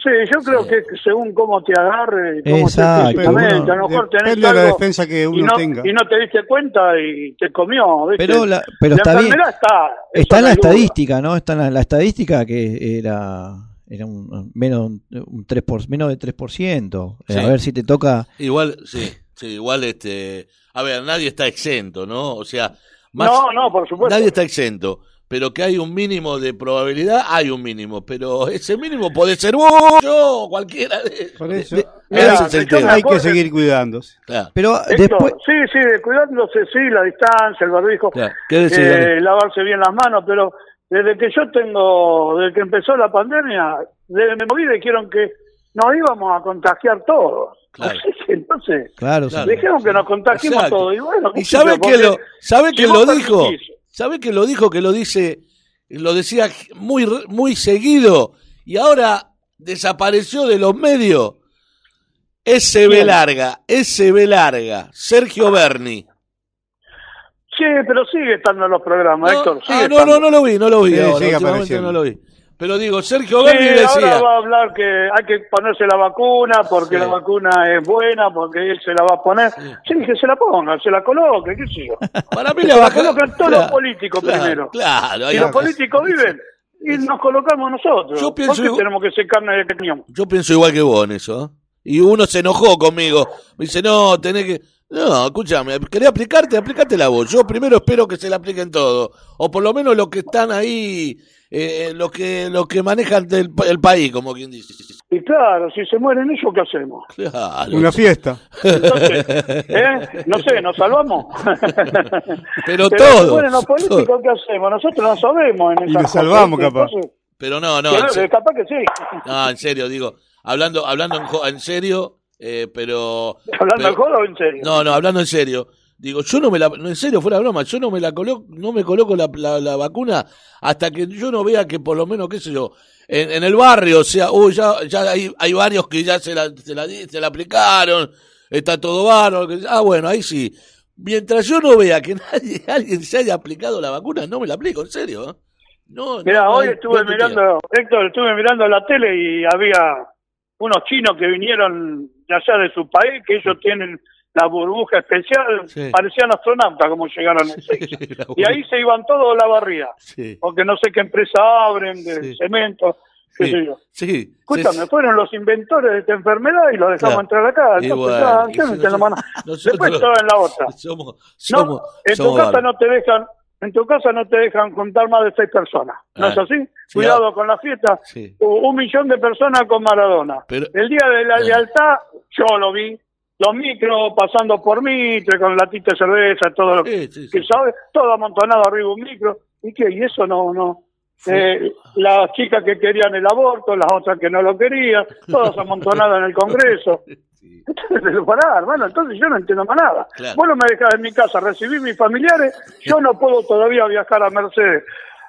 Sí, yo creo que según cómo te agarre, cómo Exacto, te uno- a lo mejor tenés de la defensa que y uno no, tenga. y no te diste cuenta y te comió, ¿viste? Pero, la, pero La está bien. está. en no la duda. estadística, ¿no? Está en la, la estadística que era era un menos un 3 por, menos de 3%. Eh, Sí. A ver si te toca Igual, sí, sí, igual este, a ver, nadie está exento, ¿no? O sea, más, No, no, por supuesto. nadie está exento, pero que hay un mínimo de probabilidad, hay un mínimo, pero ese mínimo puede ser vos, yo, cualquiera de Por eso de- Ese hay que seguir cuidándose. Claro, pero Esto, después Sí, sí, cuidándose, sí, la distancia, el barbijo, claro. ¿Qué decís, eh, lavarse bien las manos, pero desde que yo tengo, desde que empezó la pandemia, desde me moví dijeron que nos íbamos a contagiar todos. Claro. Entonces, claro, Claro. dijeron que nos contagiemos Exacto. todos. Y bueno, qué ¿Y sabe que lo, sabe si que lo dijo? ¿Sabe que lo dijo? Que lo dice, lo decía muy, muy seguido y ahora desapareció de los medios. SB larga, SB larga, Sergio Berni. Sí, pero sigue estando en los programas, No, Héctor. sigue ah, no, no, estando. no lo vi, no lo vi. Sí, ahora, sigue no lo vi. Pero digo, Sergio Sí, Berni ahora decía. va a hablar que hay que ponerse la vacuna porque Sí. la vacuna es buena, porque él se la va a poner. Sí, que se la ponga, se la coloque, qué sé yo. Para mí la se la baja- colocan todos Claro, los políticos claro, primero. Claro, va. los políticos viven, y nos colocamos nosotros. Yo pienso ¿Por qué igual- tenemos que ser carne de cañón? Yo pienso igual que vos en eso. ¿eh? Y uno se enojó conmigo. Me dice, no, tenés que... No, escúchame, ¿querés aplicarte? Aplicate la voz. Yo primero espero que se la apliquen todo. O por lo menos los que están ahí, eh, los que los que manejan el, el país, como quien dice. Y claro, si se mueren ellos, ¿qué hacemos? Claro. Una fiesta. Entonces, ¿eh? No sé, ¿nos salvamos? Pero si todo, mueren los políticos, todo. ¿qué hacemos? Nosotros no sabemos en Y nos salvamos, cosas, capaz. entonces, Pero no, no, claro, en capaz que sí. no, en serio, digo, hablando hablando en, jo- en serio, eh, pero... ¿Hablando pero- de joda o en serio? No, no, hablando en serio. Digo, yo no me la, no, en serio, fuera broma, yo no me la coloco, no me coloco la, la, la vacuna hasta que yo no vea que por lo menos, qué sé yo, en, en el barrio, o sea, uy, ya, ya hay, hay varios que ya se la, se la, se la aplicaron, está todo que- Ah, bueno, ahí sí. Mientras yo no vea que nadie, alguien se haya aplicado la vacuna, no me la aplico, en serio. ¿eh? No, Mira, no, hoy no, estuve mirando, Héctor, estuve mirando la tele y había unos chinos que vinieron de allá de su país, que ellos tienen la burbuja especial, Sí. parecían astronautas como llegaron en. La Y ahí se iban todos a la barría, Sí, porque no sé qué empresa abren, de Sí. cemento, qué sí, sé yo. sí, Escúchame, sí, fueron los inventores de esta enfermedad y los dejamos Claro. entrar acá. Bueno, ya, no si nada. nosotros- Después todo en la otra. Somos, No, somos, en tu casa no te dejan, en tu casa no te dejan contar más de seis personas. ¿No Ah. es así? Sí, Cuidado ah. con la fiesta. Sí. Un millón de personas con Maradona. Pero- El día de la Ah. lealtad, yo lo vi. Los micros pasando por Mitre con latita de cerveza, todo lo Sí, sí, sí. que sabe, todo amontonado arriba un micro. ¿Y qué? Y eso no, no. Eh, las chicas que querían el aborto, las otras que no lo querían, todas amontonadas en el Congreso. Pero pará, hermano, entonces yo no entiendo más nada. Claro. Vos no me dejás en mi casa recibir mis familiares, yo no puedo todavía viajar a Mercedes,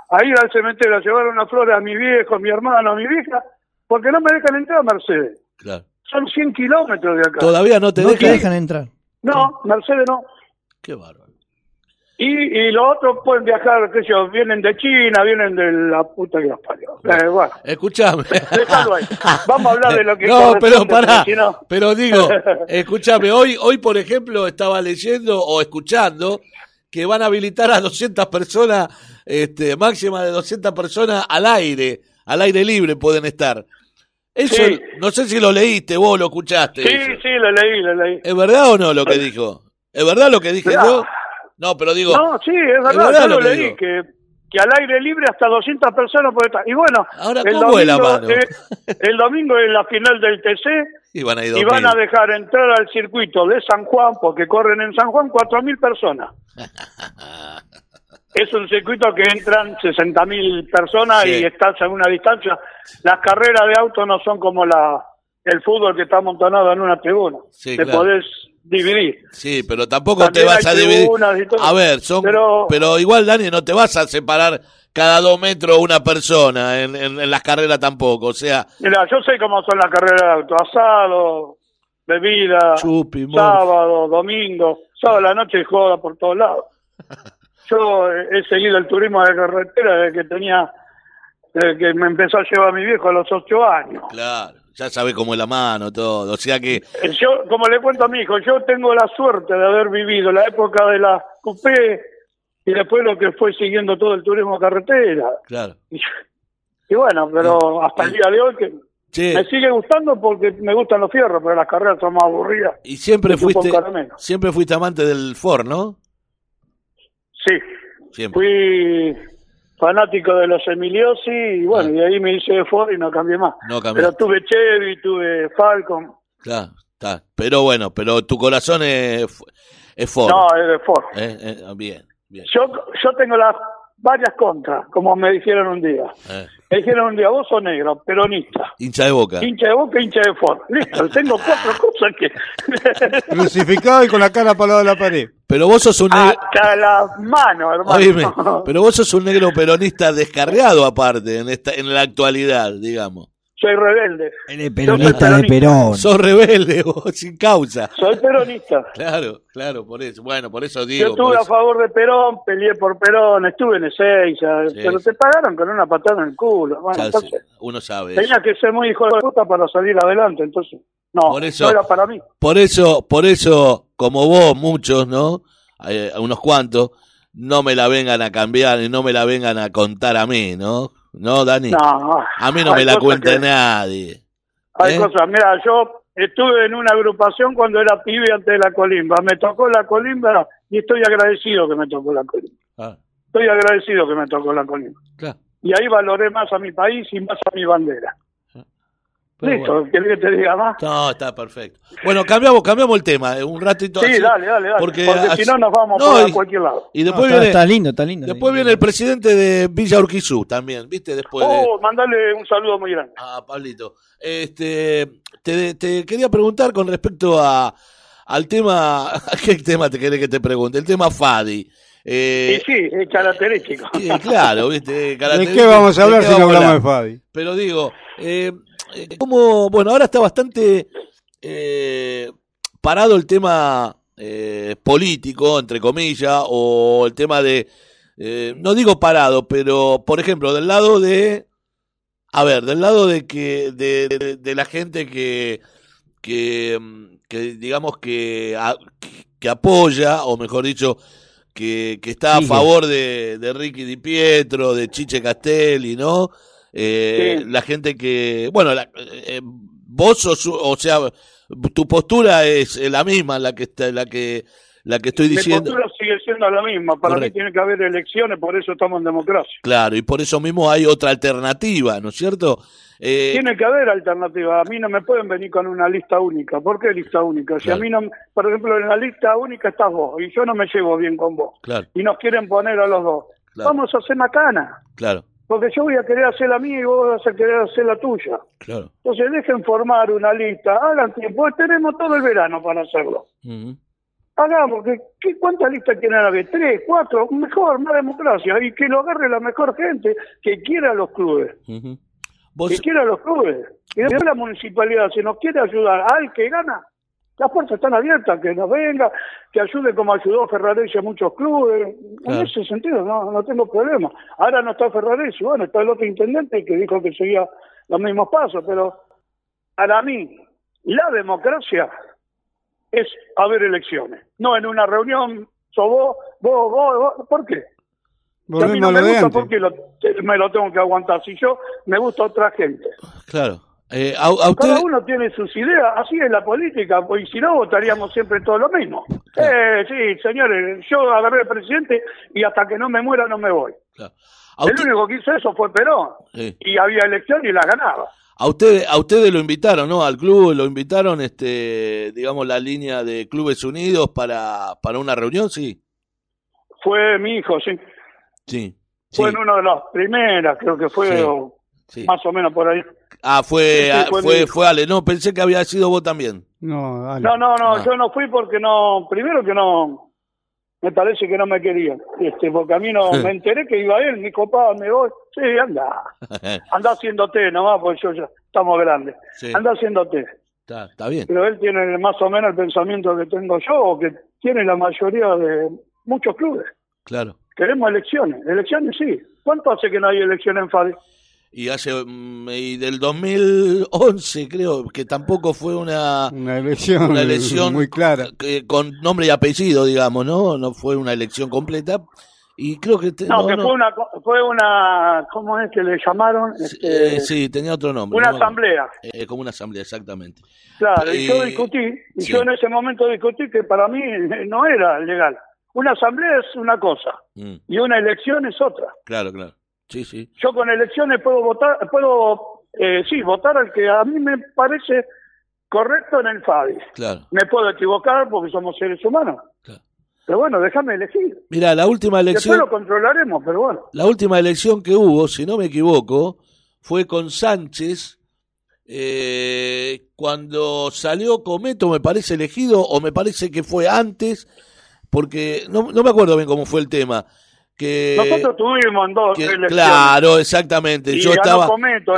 a ir al cementerio a llevar unas flores a mi viejo, a mi hermano, a mi vieja, porque no me dejan entrar a Mercedes. Claro. Son 100 kilómetros de acá. Todavía no te No te dejan. dejan entrar. No, Mercedes no. Qué bárbaro. Y, y los otros pueden viajar, qué sé yo, vienen de China, vienen de la puta que los parió. Eh, bueno, Escuchame. Vamos a hablar de lo que No, pero pará. Pero digo, escúchame, hoy, hoy por ejemplo estaba leyendo o escuchando que van a habilitar a 200 personas, este, máxima de 200 personas al aire, al aire libre pueden estar. Eso, Sí. no sé si lo leíste, vos lo escuchaste. Sí, eso. sí, lo leí, lo leí. ¿Es verdad o no lo que dijo? ¿Es verdad lo que dije Mirá. yo? No, pero digo, No, sí, es verdad, verdad yo lo lo que leí, que, que al aire libre hasta 200 personas pueden estar. Y bueno, Ahora, el, ¿cómo es la domingo, mano? es- el domingo es la final del TC y van a ir y van a 2000. dejar entrar al circuito de San Juan, porque corren en San Juan 4.000 personas. Es un circuito que entran 60.000 personas Sí. y estás a una distancia. Las carreras de auto no son como la el fútbol que está amontonado en una tribuna. Sí, Te claro. podés dividir. Sí, pero tampoco También te vas a dividir. A ver, son, pero, Pero- igual, Dani, no te vas a separar cada dos metros una persona en, en- en las carreras tampoco. O sea, Mira, yo sé cómo son las carreras de auto. Asado, bebida, Chupi, sábado, domingo, sábado a la noche y joda por todos lados. Yo he seguido el turismo de carretera desde que tenía, desde que me empezó a llevar mi viejo a los ocho años. claro, ya sabes cómo es la mano, todo. O sea que, Eh, Yo, como le cuento a mi hijo, yo tengo la suerte de haber vivido la época de la coupé y después lo que fue siguiendo todo el turismo de carretera. claro. Y, y bueno, pero hasta el día de hoy que me sigue gustando porque me gustan los fierros, pero las carreras son más aburridas. y siempre fuiste, siempre fuiste amante del Ford, ¿no? Sí, Siempre. fui fanático de los Emiliosi y bueno, Ah. y ahí me hice de Ford y no cambié más. No cambié. Pero tuve Chevy, tuve Falcon. Claro, está. Pero bueno, pero tu corazón es, es Ford. No, es de Ford. Eh, eh, bien, bien. Yo, yo tengo las varias contras, como me dijeron un día. Eh, Me dijeron un día, vos sos negro, peronista. hincha de boca. Hincha de boca, hincha de Ford. Listo, tengo cuatro cosas que... Crucificado y con la cara para lado de la pared. Pero vos sos un negro. Hasta las manos, hermano. Oíme, pero vos sos un negro peronista descarriado aparte en esta en la actualidad, digamos. Soy rebelde. Él es peronista de. Perón. Sos rebelde vos, sin causa. Soy peronista. Claro, claro, por eso. Bueno, por eso Yo digo. estuve por a eso. favor de Perón, peleé por Perón, estuve en Ezeiza, Sí, pero te pagaron con una patada en el culo. Bueno, entonces, uno sabe. eso. tenía que ser muy hijo de puta para salir adelante, entonces, no, Por eso- no era para mí. Por eso, por eso, como vos, muchos, ¿no? Eh, unos cuantos, no me la vengan a cambiar y no me la vengan a contar a mí, ¿no? ¿No, Dani? No, A mí no me la cuenta que- nadie. Hay ¿Eh? cosas, mira, yo estuve en una agrupación cuando era pibe antes de la colimba, me tocó la colimba y estoy agradecido que me tocó la colimba. Ah, Estoy agradecido que me tocó la colimba. claro. Y ahí valoré más a mi país y más a mi bandera. Pero Listo, bueno. ¿querés que te diga más? No, está perfecto. Bueno, cambiamos, cambiamos el tema, eh, un ratito Sí, así, dale, dale, dale. Porque, Porque, así- si no nos vamos No, por y- a cualquier lado. Y No, después está, viene, está lindo, está lindo. después viene el presidente de Villa Urquizú también, ¿viste? Después de... Oh, mandale un saludo muy grande. Ah, Pablito. Este, te, te quería preguntar con respecto a al tema, ¿a qué tema te querés que te pregunte? El tema Fadi. Eh, y sí, es característico. sí, claro, ¿viste? ¿De qué vamos a hablar si no hablamos de? Fabi? Pero digo, eh, eh, como, bueno, ahora está bastante eh, parado el tema eh, político, entre comillas, o el tema de, eh, no digo parado, pero, por ejemplo, del lado de, a ver, del lado de que, de, de- de la gente que, que, mm, que digamos que, a- que apoya, o mejor dicho, que, que está a favor de, de Ricky Di Pietro, de Chiche Castelli, ¿no? Eh, Sí. La gente que, bueno, la- eh, vos sos, o sea, tu postura es la misma, la que está, la que, la que estoy diciendo. postura sigue siendo la misma. Para Correcto. mí tiene que haber elecciones, por eso estamos en democracia. Claro, y por eso mismo hay otra alternativa, ¿no es cierto? Eh, Tiene que haber alternativas. A mí no me pueden venir con una lista única. ¿Por qué lista única? Si Claro. a mí no, por ejemplo, en la lista única estás vos y yo no me llevo bien con vos. Claro, Y nos quieren poner a los dos. Claro. Vamos a hacer macana. claro, Porque yo voy a querer hacer la mía y vos vas a querer hacer la tuya. claro. Entonces dejen formar una lista. Hagan tiempo. Tenemos todo el verano para hacerlo. Ujú. Hagamos. Que, que- ¿Cuántas listas quieren haber? ¿Tres? ¿Cuatro? Mejor, más democracia. Y que lo agarre la mejor gente que quiera los clubes. Ujú. que Vos, quiera los clubes. Y después la municipalidad, si nos quiere ayudar al que gana, las puertas están abiertas, que nos venga, que ayude como ayudó Ferraresi a muchos clubes. Claro. En ese sentido no, no tengo problema. Ahora no está Ferraresi, bueno, está el otro intendente que dijo que seguía los mismos pasos, pero para mí la democracia es haber elecciones, no en una reunión, sos vos, vos, vos, vos. ¿por qué? Si a mí no me gusta, antes. ¿por qué lo- me lo tengo que aguantar? Si yo me gusta otra gente. claro. Eh, a, a usted, Cada uno tiene sus ideas, así es la política, pues y si no votaríamos siempre todo lo mismo. Eh, sí, señores, yo agarré al presidente y hasta que no me muera no me voy. claro. El usted- único que hizo eso fue Perón, Sí. y había elección y la ganaba. A ustedes, a ustedes lo invitaron, ¿no? Al club lo invitaron, este, digamos, la línea de Clubes Unidos para, para una reunión, sí. Fue mi hijo, sí. Sí. Fue en una de las primeras, creo que fue, Sí, o sí. más o menos por ahí. Ah, fue, Sí, sí, ah, fue fue, Ale. No, pensé que había sido vos también. No, dale. No, no, no, Ah. yo no fui porque no, primero que no, me parece que no me querían, este, porque a mí no, me enteré que iba él, mi copa, me voy, sí, anda, anda haciéndote nomás, porque yo ya estamos grandes, Sí. anda haciéndote. está, está bien. Pero él tiene más o menos el pensamiento que tengo yo, o que tiene la mayoría de muchos clubes. Claro. Queremos elecciones, elecciones sí. ¿Cuánto hace que no hay elecciones en Fadi? Y hace, mm, y del 2011 creo que tampoco fue una, Una elección, una elección muy clara. que- con nombre y apellido, digamos, ¿no? No fue una elección completa. Y creo que... te- No, no, que no. fue una, fue una, ¿cómo es que le llamaron? Este, Eh, sí, tenía otro nombre. una ¿no? asamblea. Eh, como una asamblea, exactamente. Claro, y yo Eh, discutí, y sí. yo en ese momento discutí que para mí eh, no era legal. Una asamblea es una cosa Mm, y una elección es otra. claro, claro. Sí, sí. Yo con elecciones puedo votar, puedo, eh, sí, votar al que a mí me parece correcto en el FADI. Claro, Me puedo equivocar porque somos seres humanos. claro. Pero bueno, déjame elegir. Mira, la última Después elección, lo controlaremos, pero bueno. la última elección que hubo, si no me equivoco, fue con Sánchez, eh, cuando salió Cometo, me parece elegido, o me parece que fue antes, porque no, no me acuerdo bien cómo fue el tema. Que, Nosotros tuvimos en dos que- elecciones. claro, exactamente. Y yo estaba,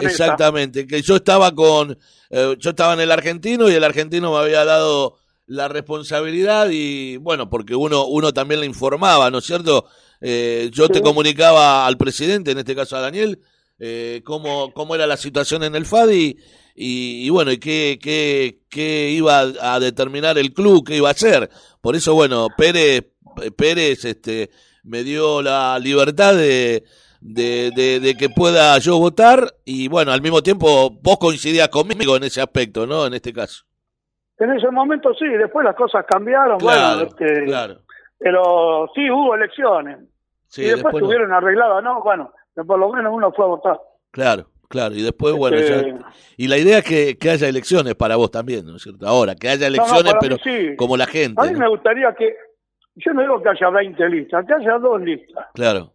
exactamente, que yo estaba con, eh, yo estaba en el argentino y el argentino me había dado la responsabilidad y bueno, porque uno, uno también le informaba, ¿no es cierto? Eh, yo te comunicaba al presidente, en este caso a Daniel, eh, cómo, cómo era la situación en el FADI y, y bueno, y qué, qué, qué iba a determinar el club, qué iba a hacer. Por eso, bueno, Pérez, Pérez, este, me dio la libertad de, de, de, de que pueda yo votar y bueno, al mismo tiempo vos coincidías conmigo en ese aspecto, ¿no? En este caso. En ese momento sí, después las cosas cambiaron, Claro, bueno, este, claro. pero sí hubo elecciones. Sí, y después, después no. estuvieron arregladas, ¿no? Bueno, por lo menos uno fue a votar. Claro, claro. Y después, bueno, Este, ya- Y la idea es que, que haya elecciones para vos también, ¿no es cierto? Ahora, que haya no, elecciones, pero sí. como la gente. A mí me gustaría que, yo no digo que haya 20 listas, que haya dos listas. Claro,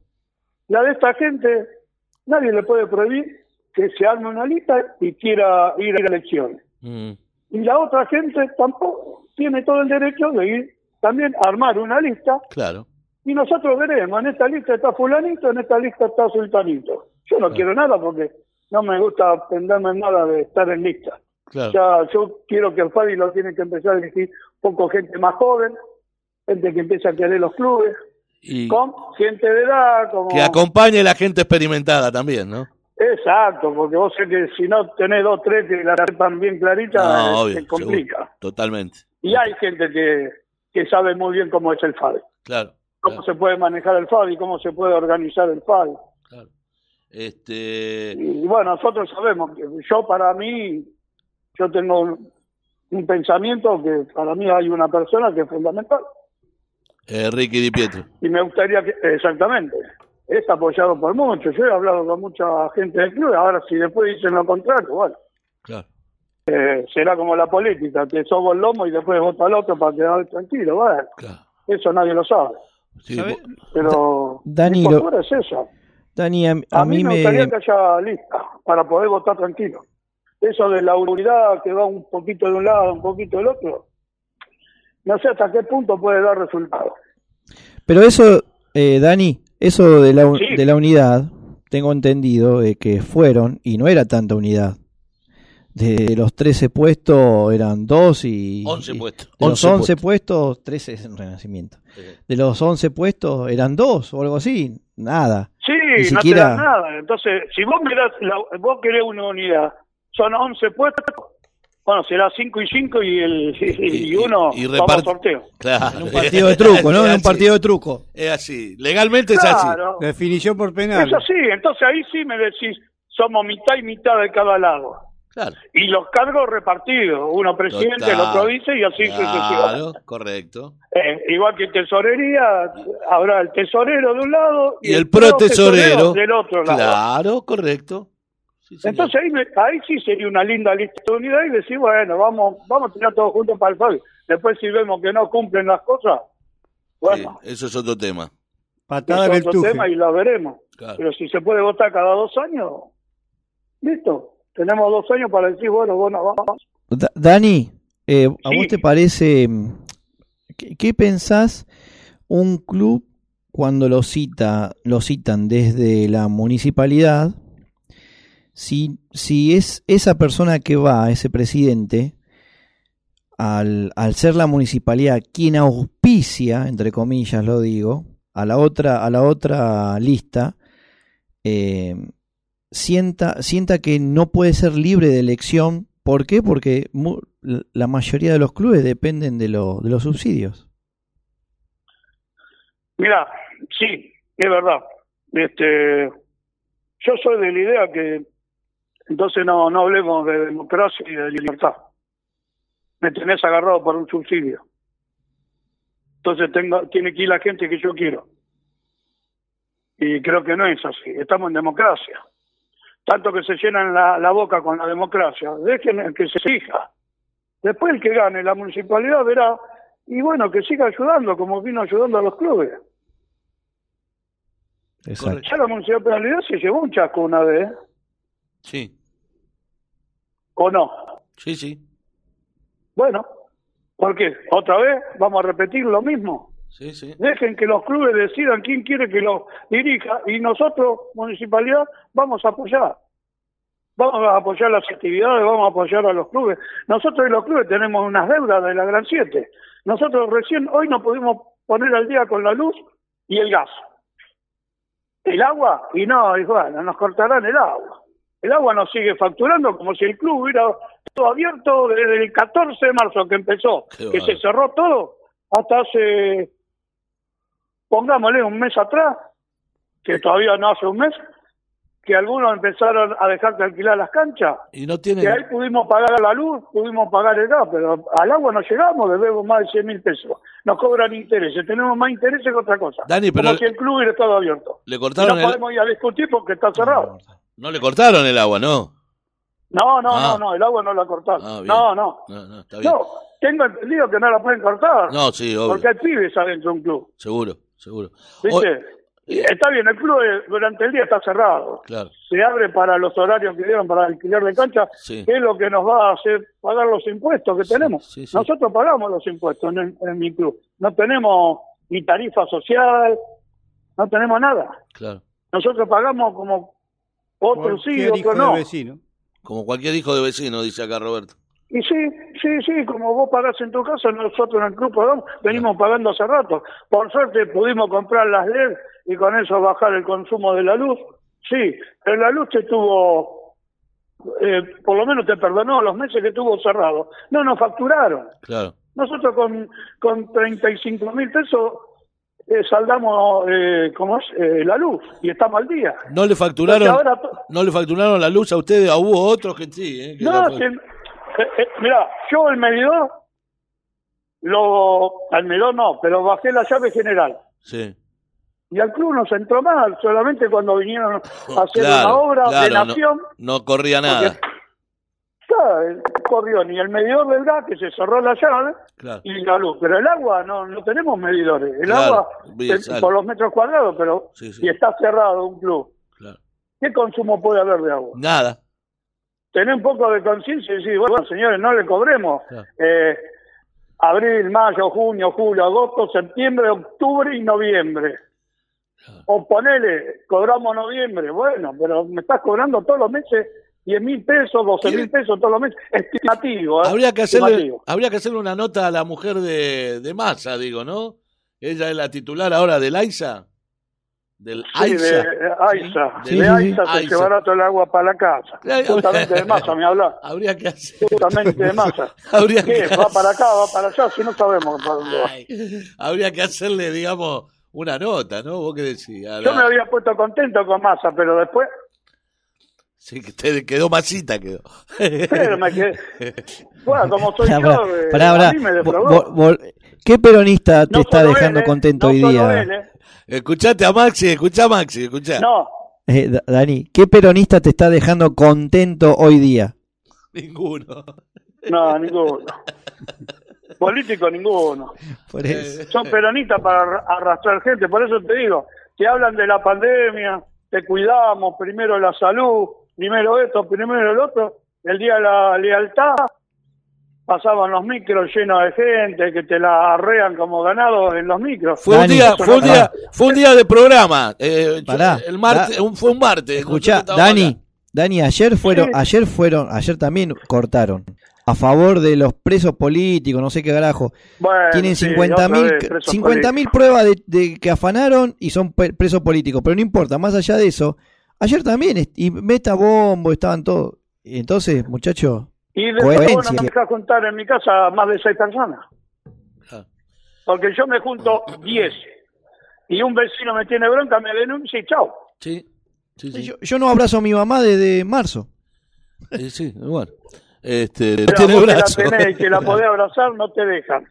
La de esta gente, nadie le puede prohibir que se arme una lista y quiera ir a elecciones. Mm, Y la otra gente tampoco tiene todo el derecho de ir también a armar una lista claro. Y nosotros veremos, en esta lista está fulanito, en esta lista está sultanito. Yo no quiero nada porque no me gusta aprenderme nada de estar en lista. Claro. O sea, yo quiero que el Fabi lo tiene que empezar a elegir poco gente más joven, gente que empieza a querer los clubes, Y con gente de edad, como... que acompañe la gente experimentada también, ¿no? Exacto, porque vos sé que si no tenés dos, tres que la sepan bien clarita, No, eh, obvio, se complica. seguro, totalmente. Y hay gente que, que sabe muy bien cómo es el Fabi, Claro. cómo claro, se puede manejar el Fabi, cómo se puede organizar el Fabi. claro. Este, Y bueno, nosotros sabemos que yo para mí, yo tengo un, un pensamiento que para mí hay una persona que es fundamental. Eh, Ricky Di Pietro. Y me gustaría que, exactamente, es apoyado por muchos. Yo he hablado con mucha gente del club, ahora si después dicen lo contrario, bueno, Claro. eh, será como la política, que sobo el lomo y después vota al otro para quedar tranquilo. Bueno, Claro. eso nadie lo sabe. Sí, Pero Dani, mi lo- postura es esa. Dani, a, A, a mí, mí me me... gustaría que haya lista para poder votar tranquilo. Eso de la unidad que va un poquito de un lado, un poquito del otro, no sé hasta qué punto puede dar resultado. Pero eso, eh, Dani, eso de la, Sí. de la unidad, tengo entendido eh, que fueron, y no era tanta unidad. De los 13 puestos eran dos y... 11 y- puestos. De los 11 11 puestos, 13 es en Renacimiento. De los 11 puestos eran dos o algo así, nada. Sí, Ni no siquiera- te dan nada. Entonces, si vos das, la- vos querés una unidad, son 11 puestos, bueno, será 5 y 5 y, el, y, Y- uno y reparte- a sorteo. Claro. En un partido de truco, ¿no? En un partido de truco. Es así. Legalmente es así. Definición por penal. es así. Entonces ahí sí me decís, somos mitad y mitad de cada lado. Claro. Y los cargos repartidos, uno presidente, el otro vice y así sucesivamente. Claro, correcto. Eh, igual que tesorería, habrá el tesorero de un lado Y el pro tesorero. del otro lado. Claro, correcto. Sí. Entonces ahí, me- ahí sí sería una linda lista de unidad y decir, bueno, vamos vamos a tirar todos juntos para el Fabi. Después si vemos que no cumplen las cosas, bueno, Sí, eso es otro tema. Patada en es otro tuje. tema y lo veremos. Claro. Pero si se puede votar cada dos años, listo. Tenemos dos años para decir, bueno, bueno, vamos. Da- Dani, eh, ¿a Sí. vos te parece, mm, qué, qué pensás un club cuando lo cita, lo citan desde la municipalidad? Si, si es esa persona que va, ese presidente, al, al ser la municipalidad quien auspicia, entre comillas lo digo, a la otra, a la otra lista, eh, sienta, sienta que no puede ser libre de elección. ¿Por qué? Porque mu- la mayoría de los clubes dependen de, lo- de los subsidios. Mira, sí, es verdad. Este, yo soy de la idea que entonces no, no hablemos de democracia y de libertad. Me tenés agarrado por un subsidio. Entonces tengo, tiene que ir la gente que yo quiero. Y creo que no es así. Estamos en democracia. Tanto que se llenan la, la boca con la democracia. Dejen que se fija. Después el que gane la municipalidad verá, y bueno, que siga ayudando como vino ayudando a los clubes. Exacto. Ya la municipalidad se llevó un chasco una vez, Sí, ¿o no? sí, sí. Bueno, ¿por qué? ¿Otra vez? ¿Vamos a repetir lo mismo? Sí, sí. Dejen que los clubes decidan quién quiere que lo dirija y nosotros, municipalidad, vamos a apoyar. Vamos a apoyar las actividades, vamos a apoyar a los clubes. Nosotros y los clubes tenemos unas deudas de la Gran 7. Nosotros recién hoy no pudimos poner al día con la luz y el gas. El agua, y no, y bueno, nos cortarán el agua. El agua nos sigue facturando como si el club hubiera todo abierto desde el 14 de marzo que empezó, Qué que se cerró todo, hasta hace, pongámosle un mes atrás, que todavía no hace un mes, que algunos empezaron a dejar de alquilar las canchas, Y no que ahí tienen. pudimos pagar la luz, pudimos pagar el gas, pero al agua no llegamos, debemos más de 100 mil pesos. Nos cobran intereses, tenemos más intereses que otra cosa. Dani, pero- Como si el club hubiera estado abierto. Le Y cortaron no el. podemos ir a discutir porque está cerrado. No le cortaron el agua, ¿no? No, no, Ah. no, no, el agua no la cortaron. Ah, no, no. No, no, está bien. No, tengo entendido que no la pueden cortar. No, sí, obvio. porque hay pibes adentro de un club. Seguro, seguro. ¿Viste? Está bien, el club eh, durante el día está cerrado. Claro. Se abre para los horarios que dieron para alquiler de cancha, Sí. que es lo que nos va a hacer pagar los impuestos que tenemos. sí, sí. Nosotros pagamos los impuestos en, el- en mi club. No tenemos ni tarifa social, no tenemos nada. Claro. Nosotros pagamos como otros sí, hijo otros de no. vecino. Como cualquier hijo de vecino, dice acá Roberto. Y sí, sí, sí, como vos pagás en tu casa, nosotros en el club pagamos, venimos pagando hace rato. Por suerte pudimos comprar las LED y con eso bajar el consumo de la luz. Sí, pero la luz te tuvo, eh, por lo menos te perdonó los meses que estuvo cerrado. No nos facturaron. Claro. Nosotros con, con 35 mil pesos eh, saldamos, eh, ¿cómo es? Eh, la luz y estamos al día. ¿No le facturaron, ahora no le facturaron la luz a ustedes? Ah, Hubo otros que sí. ¿eh? que No, se- eh, eh, mira, yo el medidor, lo, al medidor no, pero bajé la llave general. Sí. Y al club nos entró mal, solamente cuando vinieron a hacer Claro, una obra claro, de nación, No, corría nada. Claro, corrió ni el medidor del gas, que se cerró la llave, Claro. y la luz. Pero el agua no, no tenemos medidores. El Claro, agua bien, por los metros cuadrados, pero Sí, sí. si está cerrado un club, Claro. ¿qué consumo puede haber de agua? Nada. tener un poco de conciencia y decir, bueno, señores, no le cobremos. Eh, abril, mayo, junio, julio, agosto, septiembre, octubre y noviembre. O ponele, cobramos noviembre, bueno, pero me estás cobrando todos los meses 10 mil pesos, 12 mil pesos todos los meses, estimativo. ¿eh? Habría que hacerle, Estimativo. habría que hacerle una nota a la mujer de, de Massa, digo, ¿no? Ella es la titular ahora del AISA. Del Sí, AISA. de. Sí, de sí. se Aiza. llevará todo el agua para la casa. Claro. Justamente de masa, me habla. Habría que hacer. Justamente de masa. Habría ¿Qué? que ¿Va para acá, va para allá? Si no sabemos para dónde va. Ay, habría que hacerle, digamos, una nota, ¿no? ¿Vos qué decís? Yo me había puesto contento con masa, pero después Sí, que te quedó masita, quedó. Pero me quedé. Bueno, como soy Pará, yo, pará, eh, pará, a mí me ¿Qué peronista te No está dejando él, eh, contento no hoy día? él, eh. Escuchate a Maxi, escuchá a Maxi, escuchá. No, Eh, Da- Dani, ¿qué peronista te está dejando contento hoy día? Ninguno. no, ninguno. Político, ninguno. Por eso. Son peronistas para arra- arrastrar gente. Por eso te digo, que hablan de la pandemia, te cuidamos, primero la salud, primero esto, primero el otro. El día de la lealtad, pasaban los micros llenos de gente que te la arrean como ganado en los micros. Fue un día, fue un día, fue un día de programa. Eh, Pará, el martes, un- fue un martes. Escuchá, Dani, acá. Dani, ayer fueron, Sí. ayer fueron, ayer también cortaron a favor de los presos políticos, no sé qué carajo. Bueno, Tienen sí, 50 otra mil presos 50 mil pruebas de, de que afanaron y son pe- presos políticos, pero no importa, más allá de eso, ayer también, y Meta Bombo, estaban todos. Y Entonces, muchachos, Y después vos no Coherencia. me dejas juntar en mi casa más de seis personas. Ah. Porque yo me junto diez. Y un vecino me tiene bronca, me denuncia y chao. Sí, sí, sí. yo, yo no abrazo a mi mamá desde marzo. Eh, sí, bueno. Este, Pero tiene vos que brazo. la tenés y que la podés abrazar, no te dejan.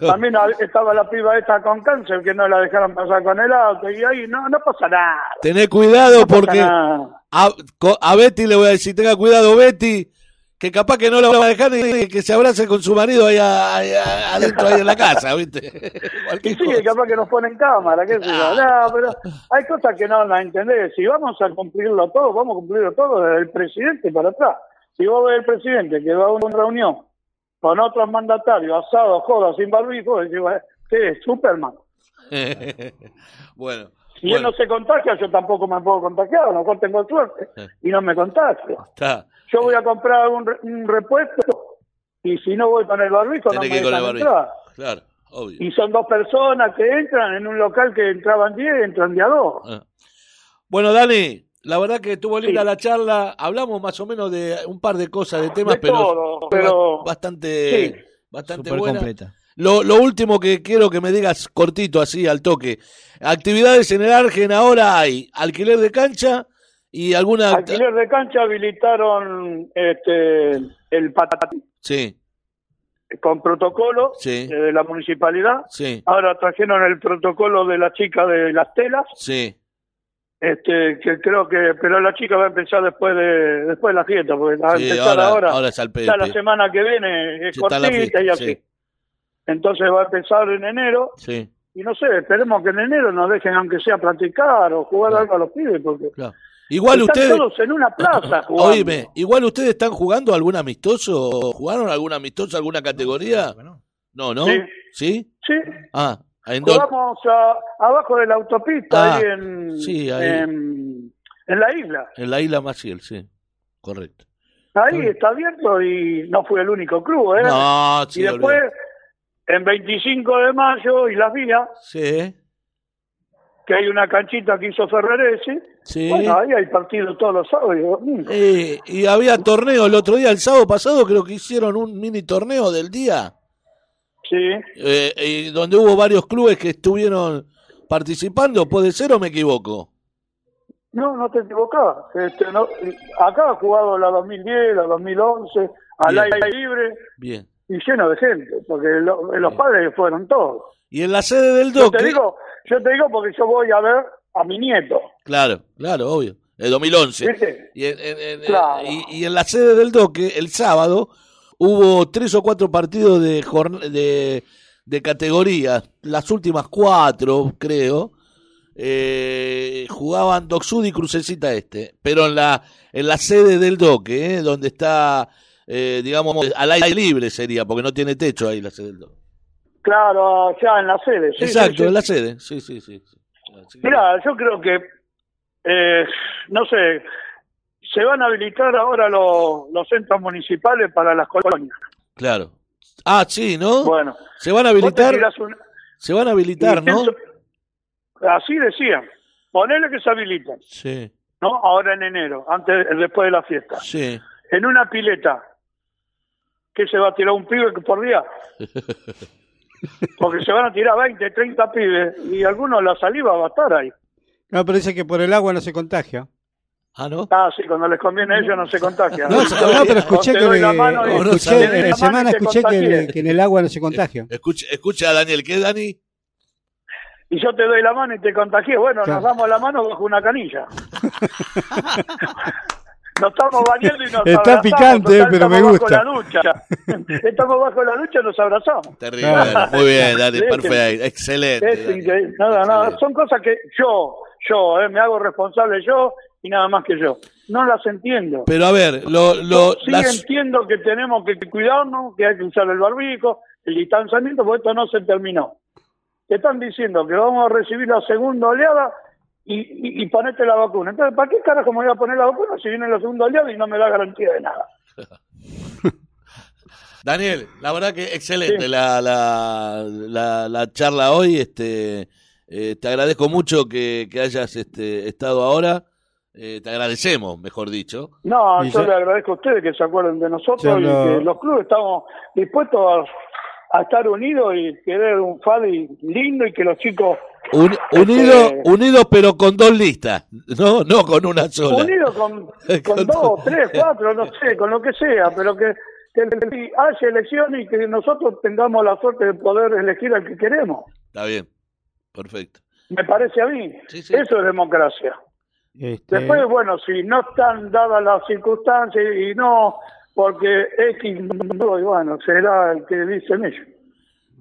También estaba la piba esta con cáncer, que no la dejaron pasar con el auto. Y ahí no, no pasa nada. Tené cuidado No porque a, Betty le voy a decir, tenga cuidado Betty, que capaz que no la va a dejar ni que se abrace con su marido ahí, adentro ahí en la casa, ¿viste? Y sí, cosa. capaz que nos ponen cámara, qué sé yo. No, pero hay cosas que no las entendés. Si vamos a cumplirlo todo, vamos a cumplirlo todo desde el presidente para atrás. Si vos ves el presidente que va a una reunión con otros mandatarios, asado, joda, sin barbijo, decís, bueno, ¿qué es? Superman. bueno, Si él bueno, no se contagia, yo tampoco me puedo contagiar, a lo mejor tengo suerte y no me contagio. está. Yo voy a comprar un, un repuesto y si no voy con el barbijo, no Tenés me dejan entrar. Claro, obvio. Y son dos personas que entran en un local que entraban 10, entran de a dos. Ah. Bueno, Dani, la verdad que estuvo linda Sí. la charla. Hablamos más o menos de un par de cosas, de temas, De pero, todo, pero- bastante, Sí. bastante buena. completa. Lo, lo último que quiero que me digas cortito, así al toque. Actividades en el Argen ahora hay alquiler de cancha y alguna... Alquiler de cancha habilitaron este el patatín Sí, con protocolo Sí. eh, de la municipalidad. sí, Ahora trajeron el protocolo de la chica de las telas, sí. Este que creo que pero la chica va a empezar después de después de la fiesta, porque va a Sí, empezar ahora- ahora. ahora es al ya la semana que viene es Sí, está cortita fiesta, y así. sí. Entonces va a empezar en enero Sí, y no sé, esperemos que en enero nos dejen aunque sea practicar o jugar Claro. algo a los pibes porque claro. Igual están ustedes... todos en una plaza jugando. Oíme, igual ustedes están jugando algún amistoso, ¿jugaron algún amistoso, alguna categoría? No, ¿no? Sí. ¿Sí? Sí, Ah, A- abajo de la autopista, Ah, ahí, en, sí, ahí. En, en la isla. En la isla Maciel, sí. Correcto. Ahí está abierto y no fue el único club, ¿eh? No, sí, y después, olvidate. en 25 de mayo y las vías, Sí, que hay una canchita que hizo Ferreresi, sí. bueno, ahí hay partidos todos los sábados y domingos. Eh, y había torneo el otro día, el sábado pasado, creo que hicieron un mini torneo del día, Sí, eh, y donde hubo varios clubes que estuvieron participando. ¿Puede ser o me equivoco? no, no te equivocás. Este, no, acá ha jugado la 2010, la 2011, al Bien. aire libre Bien. y lleno de gente, porque lo- los padres fueron todos. Y en la sede del Yo Doque. te digo, yo te digo porque yo voy a ver a mi nieto, Claro, claro, obvio. El 2011. ¿viste? Y en, en- en- Claro. y- y en la sede del Doque, el sábado, hubo tres o cuatro partidos de, de, de categoría. Las últimas cuatro, creo, eh, jugaban Docsud y Crucecita Este. Pero en la, en la sede del Doque, eh, donde está, eh, digamos, al aire libre sería, porque no tiene techo ahí la sede del Doque. Claro, ya en la sede. sí, Exacto, sí, sí. en la sede. Sí, sí, sí. Mira, yo creo que, eh, no sé, se van a habilitar ahora los, los centros municipales para las colonias. Claro. Ah, sí, ¿no? Bueno, Se van a habilitar. un- Se van a habilitar, ¿no? Así decían. Ponele que se habilitan, Sí, ¿no? Ahora en enero, antes, después de la fiesta. sí. En una pileta, ¿qué se va a tirar un pibe por día? Porque se van a tirar 20, 30 pibes y algunos la saliva va a estar ahí. No, pero dice que por el agua no se contagia. Ah, ¿no? Ah, sí, cuando les conviene a ellos no se contagian. No, no, pero escuché que, la mano y- escuché, la en mano semana escuché que, en el agua no se contagia. Escucha, escucha a Daniel, ¿qué, Dani? y yo te doy la mano y te contagié. Bueno, Claro. nos damos la mano bajo una canilla. nos estamos bañando y nos Está abrazamos. picante, total, pero me estamos gusta. Bajo la ducha. estamos bajo la ducha y nos abrazamos. Terrible. Claro. Muy bien, Dani, perfecto. Excelente. Es Dani. increíble. Nada, nada. Excelente. Son cosas que yo, yo, eh, me hago responsable yo y nada más que yo. No las entiendo. Pero a ver, lo, lo, sí las- entiendo que tenemos que cuidarnos, que hay que usar el barbico, el distanciamiento, porque esto no se terminó. Te están diciendo que vamos a recibir la segunda oleada y, y, y ponete la vacuna. Entonces, ¿para qué carajo me voy a poner la vacuna si viene la segunda oleada y no me da garantía de nada? Daniel, la verdad que excelente Sí. la, la, la, la charla hoy. Este, eh, te agradezco mucho que, que hayas este, estado ahora. Eh, te agradecemos, mejor dicho. No, Y yo ya- le agradezco a ustedes que se acuerden de nosotros y que los clubes estamos dispuestos a, a estar unidos y querer un FADI lindo y que los chicos Un- unido, Este- unido, pero con dos listas, no, no con una sola. unidos con, Con con todo. dos, tres, cuatro, no sé, con lo que sea, pero que, que haya elecciones y que nosotros tengamos la suerte de poder elegir al que queremos. Está bien, perfecto. Me parece a mí. Sí, sí. Eso es democracia. Este, Después, bueno, si no están dadas las circunstancias y no, porque X, bueno, será el que dicen ellos.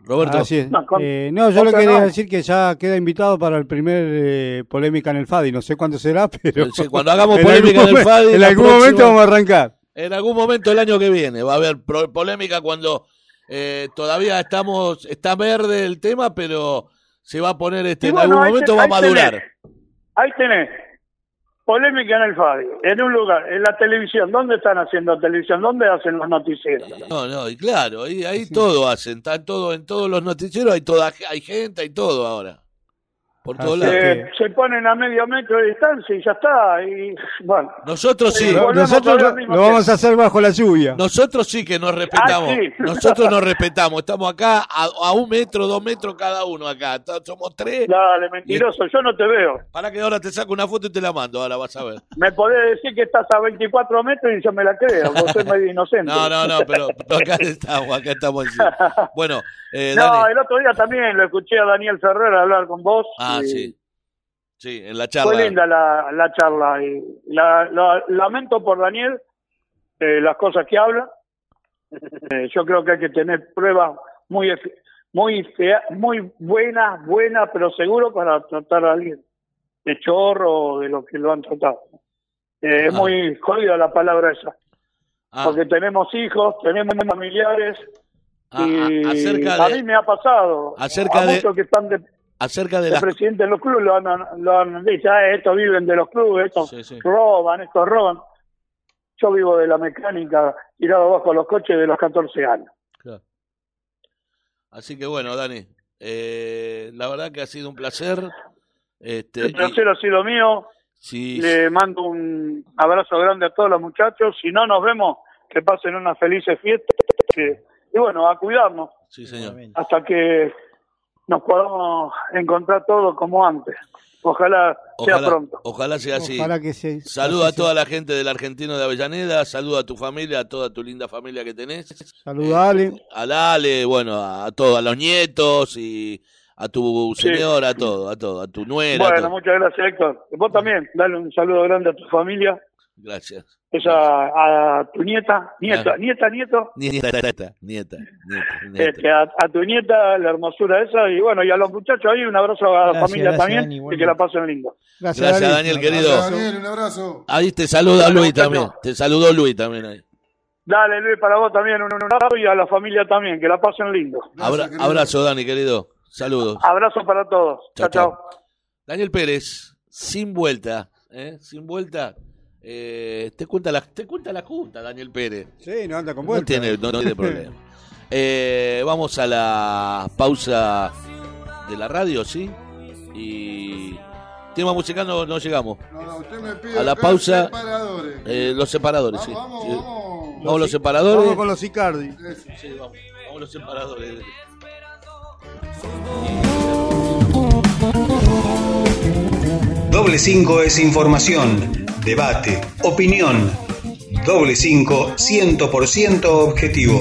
Roberto, así es. No, con- Eh, no, yo le quería no. decir que ya queda invitado para el primer eh, polémica en el FADI. No sé cuándo será, pero. Sí, cuando hagamos polémica en el FADI, En algún próxima- momento vamos a arrancar. en algún momento el año que viene va a haber pro- polémica cuando eh, todavía estamos, está verde el tema, pero se va a poner este, en algún momento va a tenés. madurar. Ahí tenés. Polémica en el FADI, en un lugar, en la televisión. ¿Dónde están haciendo televisión? ¿Dónde hacen los noticieros? No, no, y claro, ahí, ahí todo hacen, está todo, en todos los noticieros hay toda, hay gente, hay todo ahora. Por todos Así lados. que- Eh, se ponen a medio metro de distancia y ya está. Y bueno, Nosotros sí, Nosotros lo, vamos a hacer bajo la lluvia. nosotros sí que nos respetamos. Ah, sí. Nosotros nos respetamos. Estamos acá a, a un metro, dos metros cada uno acá. Somos tres. dale, mentiroso, yo no te veo. Para que ahora te saco una foto y te la mando. Ahora vas a ver. Me podés decir que estás a 24 metros y yo me la creo, vos soy medio inocente. No, no, no, pero, pero acá estamos, acá estamos. sí. Bueno, eh, No, Dani. el otro día también lo escuché a Daniel Ferrer hablar con vos. Ah, y sí. Sí, en la charla. Fue linda la, la charla. Y la, la- lamento por Daniel eh, las cosas que habla. Eh, yo creo que hay que tener pruebas muy muy fea, muy buenas, buenas, pero seguro para tratar a alguien de chorro o de lo que lo han tratado. Eh, Es Ah. muy jodida la palabra esa. Ah, Porque tenemos hijos, tenemos familiares y acerca a de- mí me ha pasado. acerca a de- muchos que están de, Acerca de de las... presidente de los clubes lo han, lo han dicho, "Ah, estos viven de los clubes, estos Sí, sí. roban, estos roban. Yo vivo de la mecánica, tirado abajo los coches de los 14 años. Claro. Así que bueno, Dani, eh, la verdad que ha sido un placer. Este, El placer ha sido mío. sí, Le mando un abrazo grande a todos los muchachos. Si no nos vemos, que pasen unas felices fiestas. Que- y bueno, a cuidarnos sí, señor. hasta que nos podamos encontrar todos como antes. Ojalá, sea pronto. ojalá sea así. Ojalá que se. Saluda a así sea. toda la gente del argentino de Avellaneda, saluda a tu familia, a toda tu linda familia que tenés, Saludale. a Lale, bueno, a todos, a los nietos y a tu Sí. señora, a todo, a todo, a tu nuera. a Bueno, muchas gracias, Héctor. Vos también, dale un saludo grande a tu familia. Gracias. Esa, a tu nieta, nieta, Ah. nieta, nieto, Nieta, nieta, nieta, nieta, nieta. este, a, a tu nieta, la hermosura esa, y bueno, y a los muchachos ahí, un abrazo a la Gracias, familia gracias, también, Dani, y igualmente. que la pasen lindo. Gracias, Gracias, Dani. Daniel, querido. Gracias, Daniel, un abrazo. Ahí te saluda Bueno, Luis también, te saludó Luis también ahí. Dale, Luis, para vos también un, un abrazo y a la familia también, que la pasen lindo. Gracias, Abra- querido. abrazo, Dani, querido. Saludos. Abrazo para todos. Chao, Chao, chao. chao. Daniel Pérez, sin vuelta, ¿eh? sin vuelta. Eh, te cuenta la te cuenta la junta, Daniel Pérez. Sí, no anda con No vuelta. tiene, no, no tiene problema. Eh, vamos a la pausa de la radio, ¿sí? Y tema musical no, no llegamos. No, no, usted me pide A la pausa, separadores. Eh, los separadores, sí. vamos, Sí. vamos, Vamos a los Vamos separadores. con los Icardi. Eso. Sí, vamos, vamos a los separadores. Doble 5 es información, debate, opinión. Doble 5, 100% objetivo.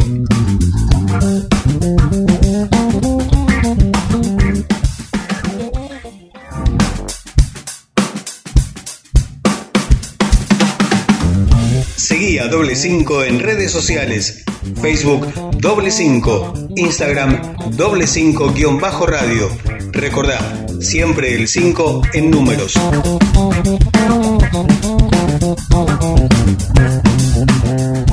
Seguí a Doble 5 en redes sociales. Facebook Doble 5, Instagram Doble 5 guion bajo radio. Recordá, siempre el 5 en números. Amanece en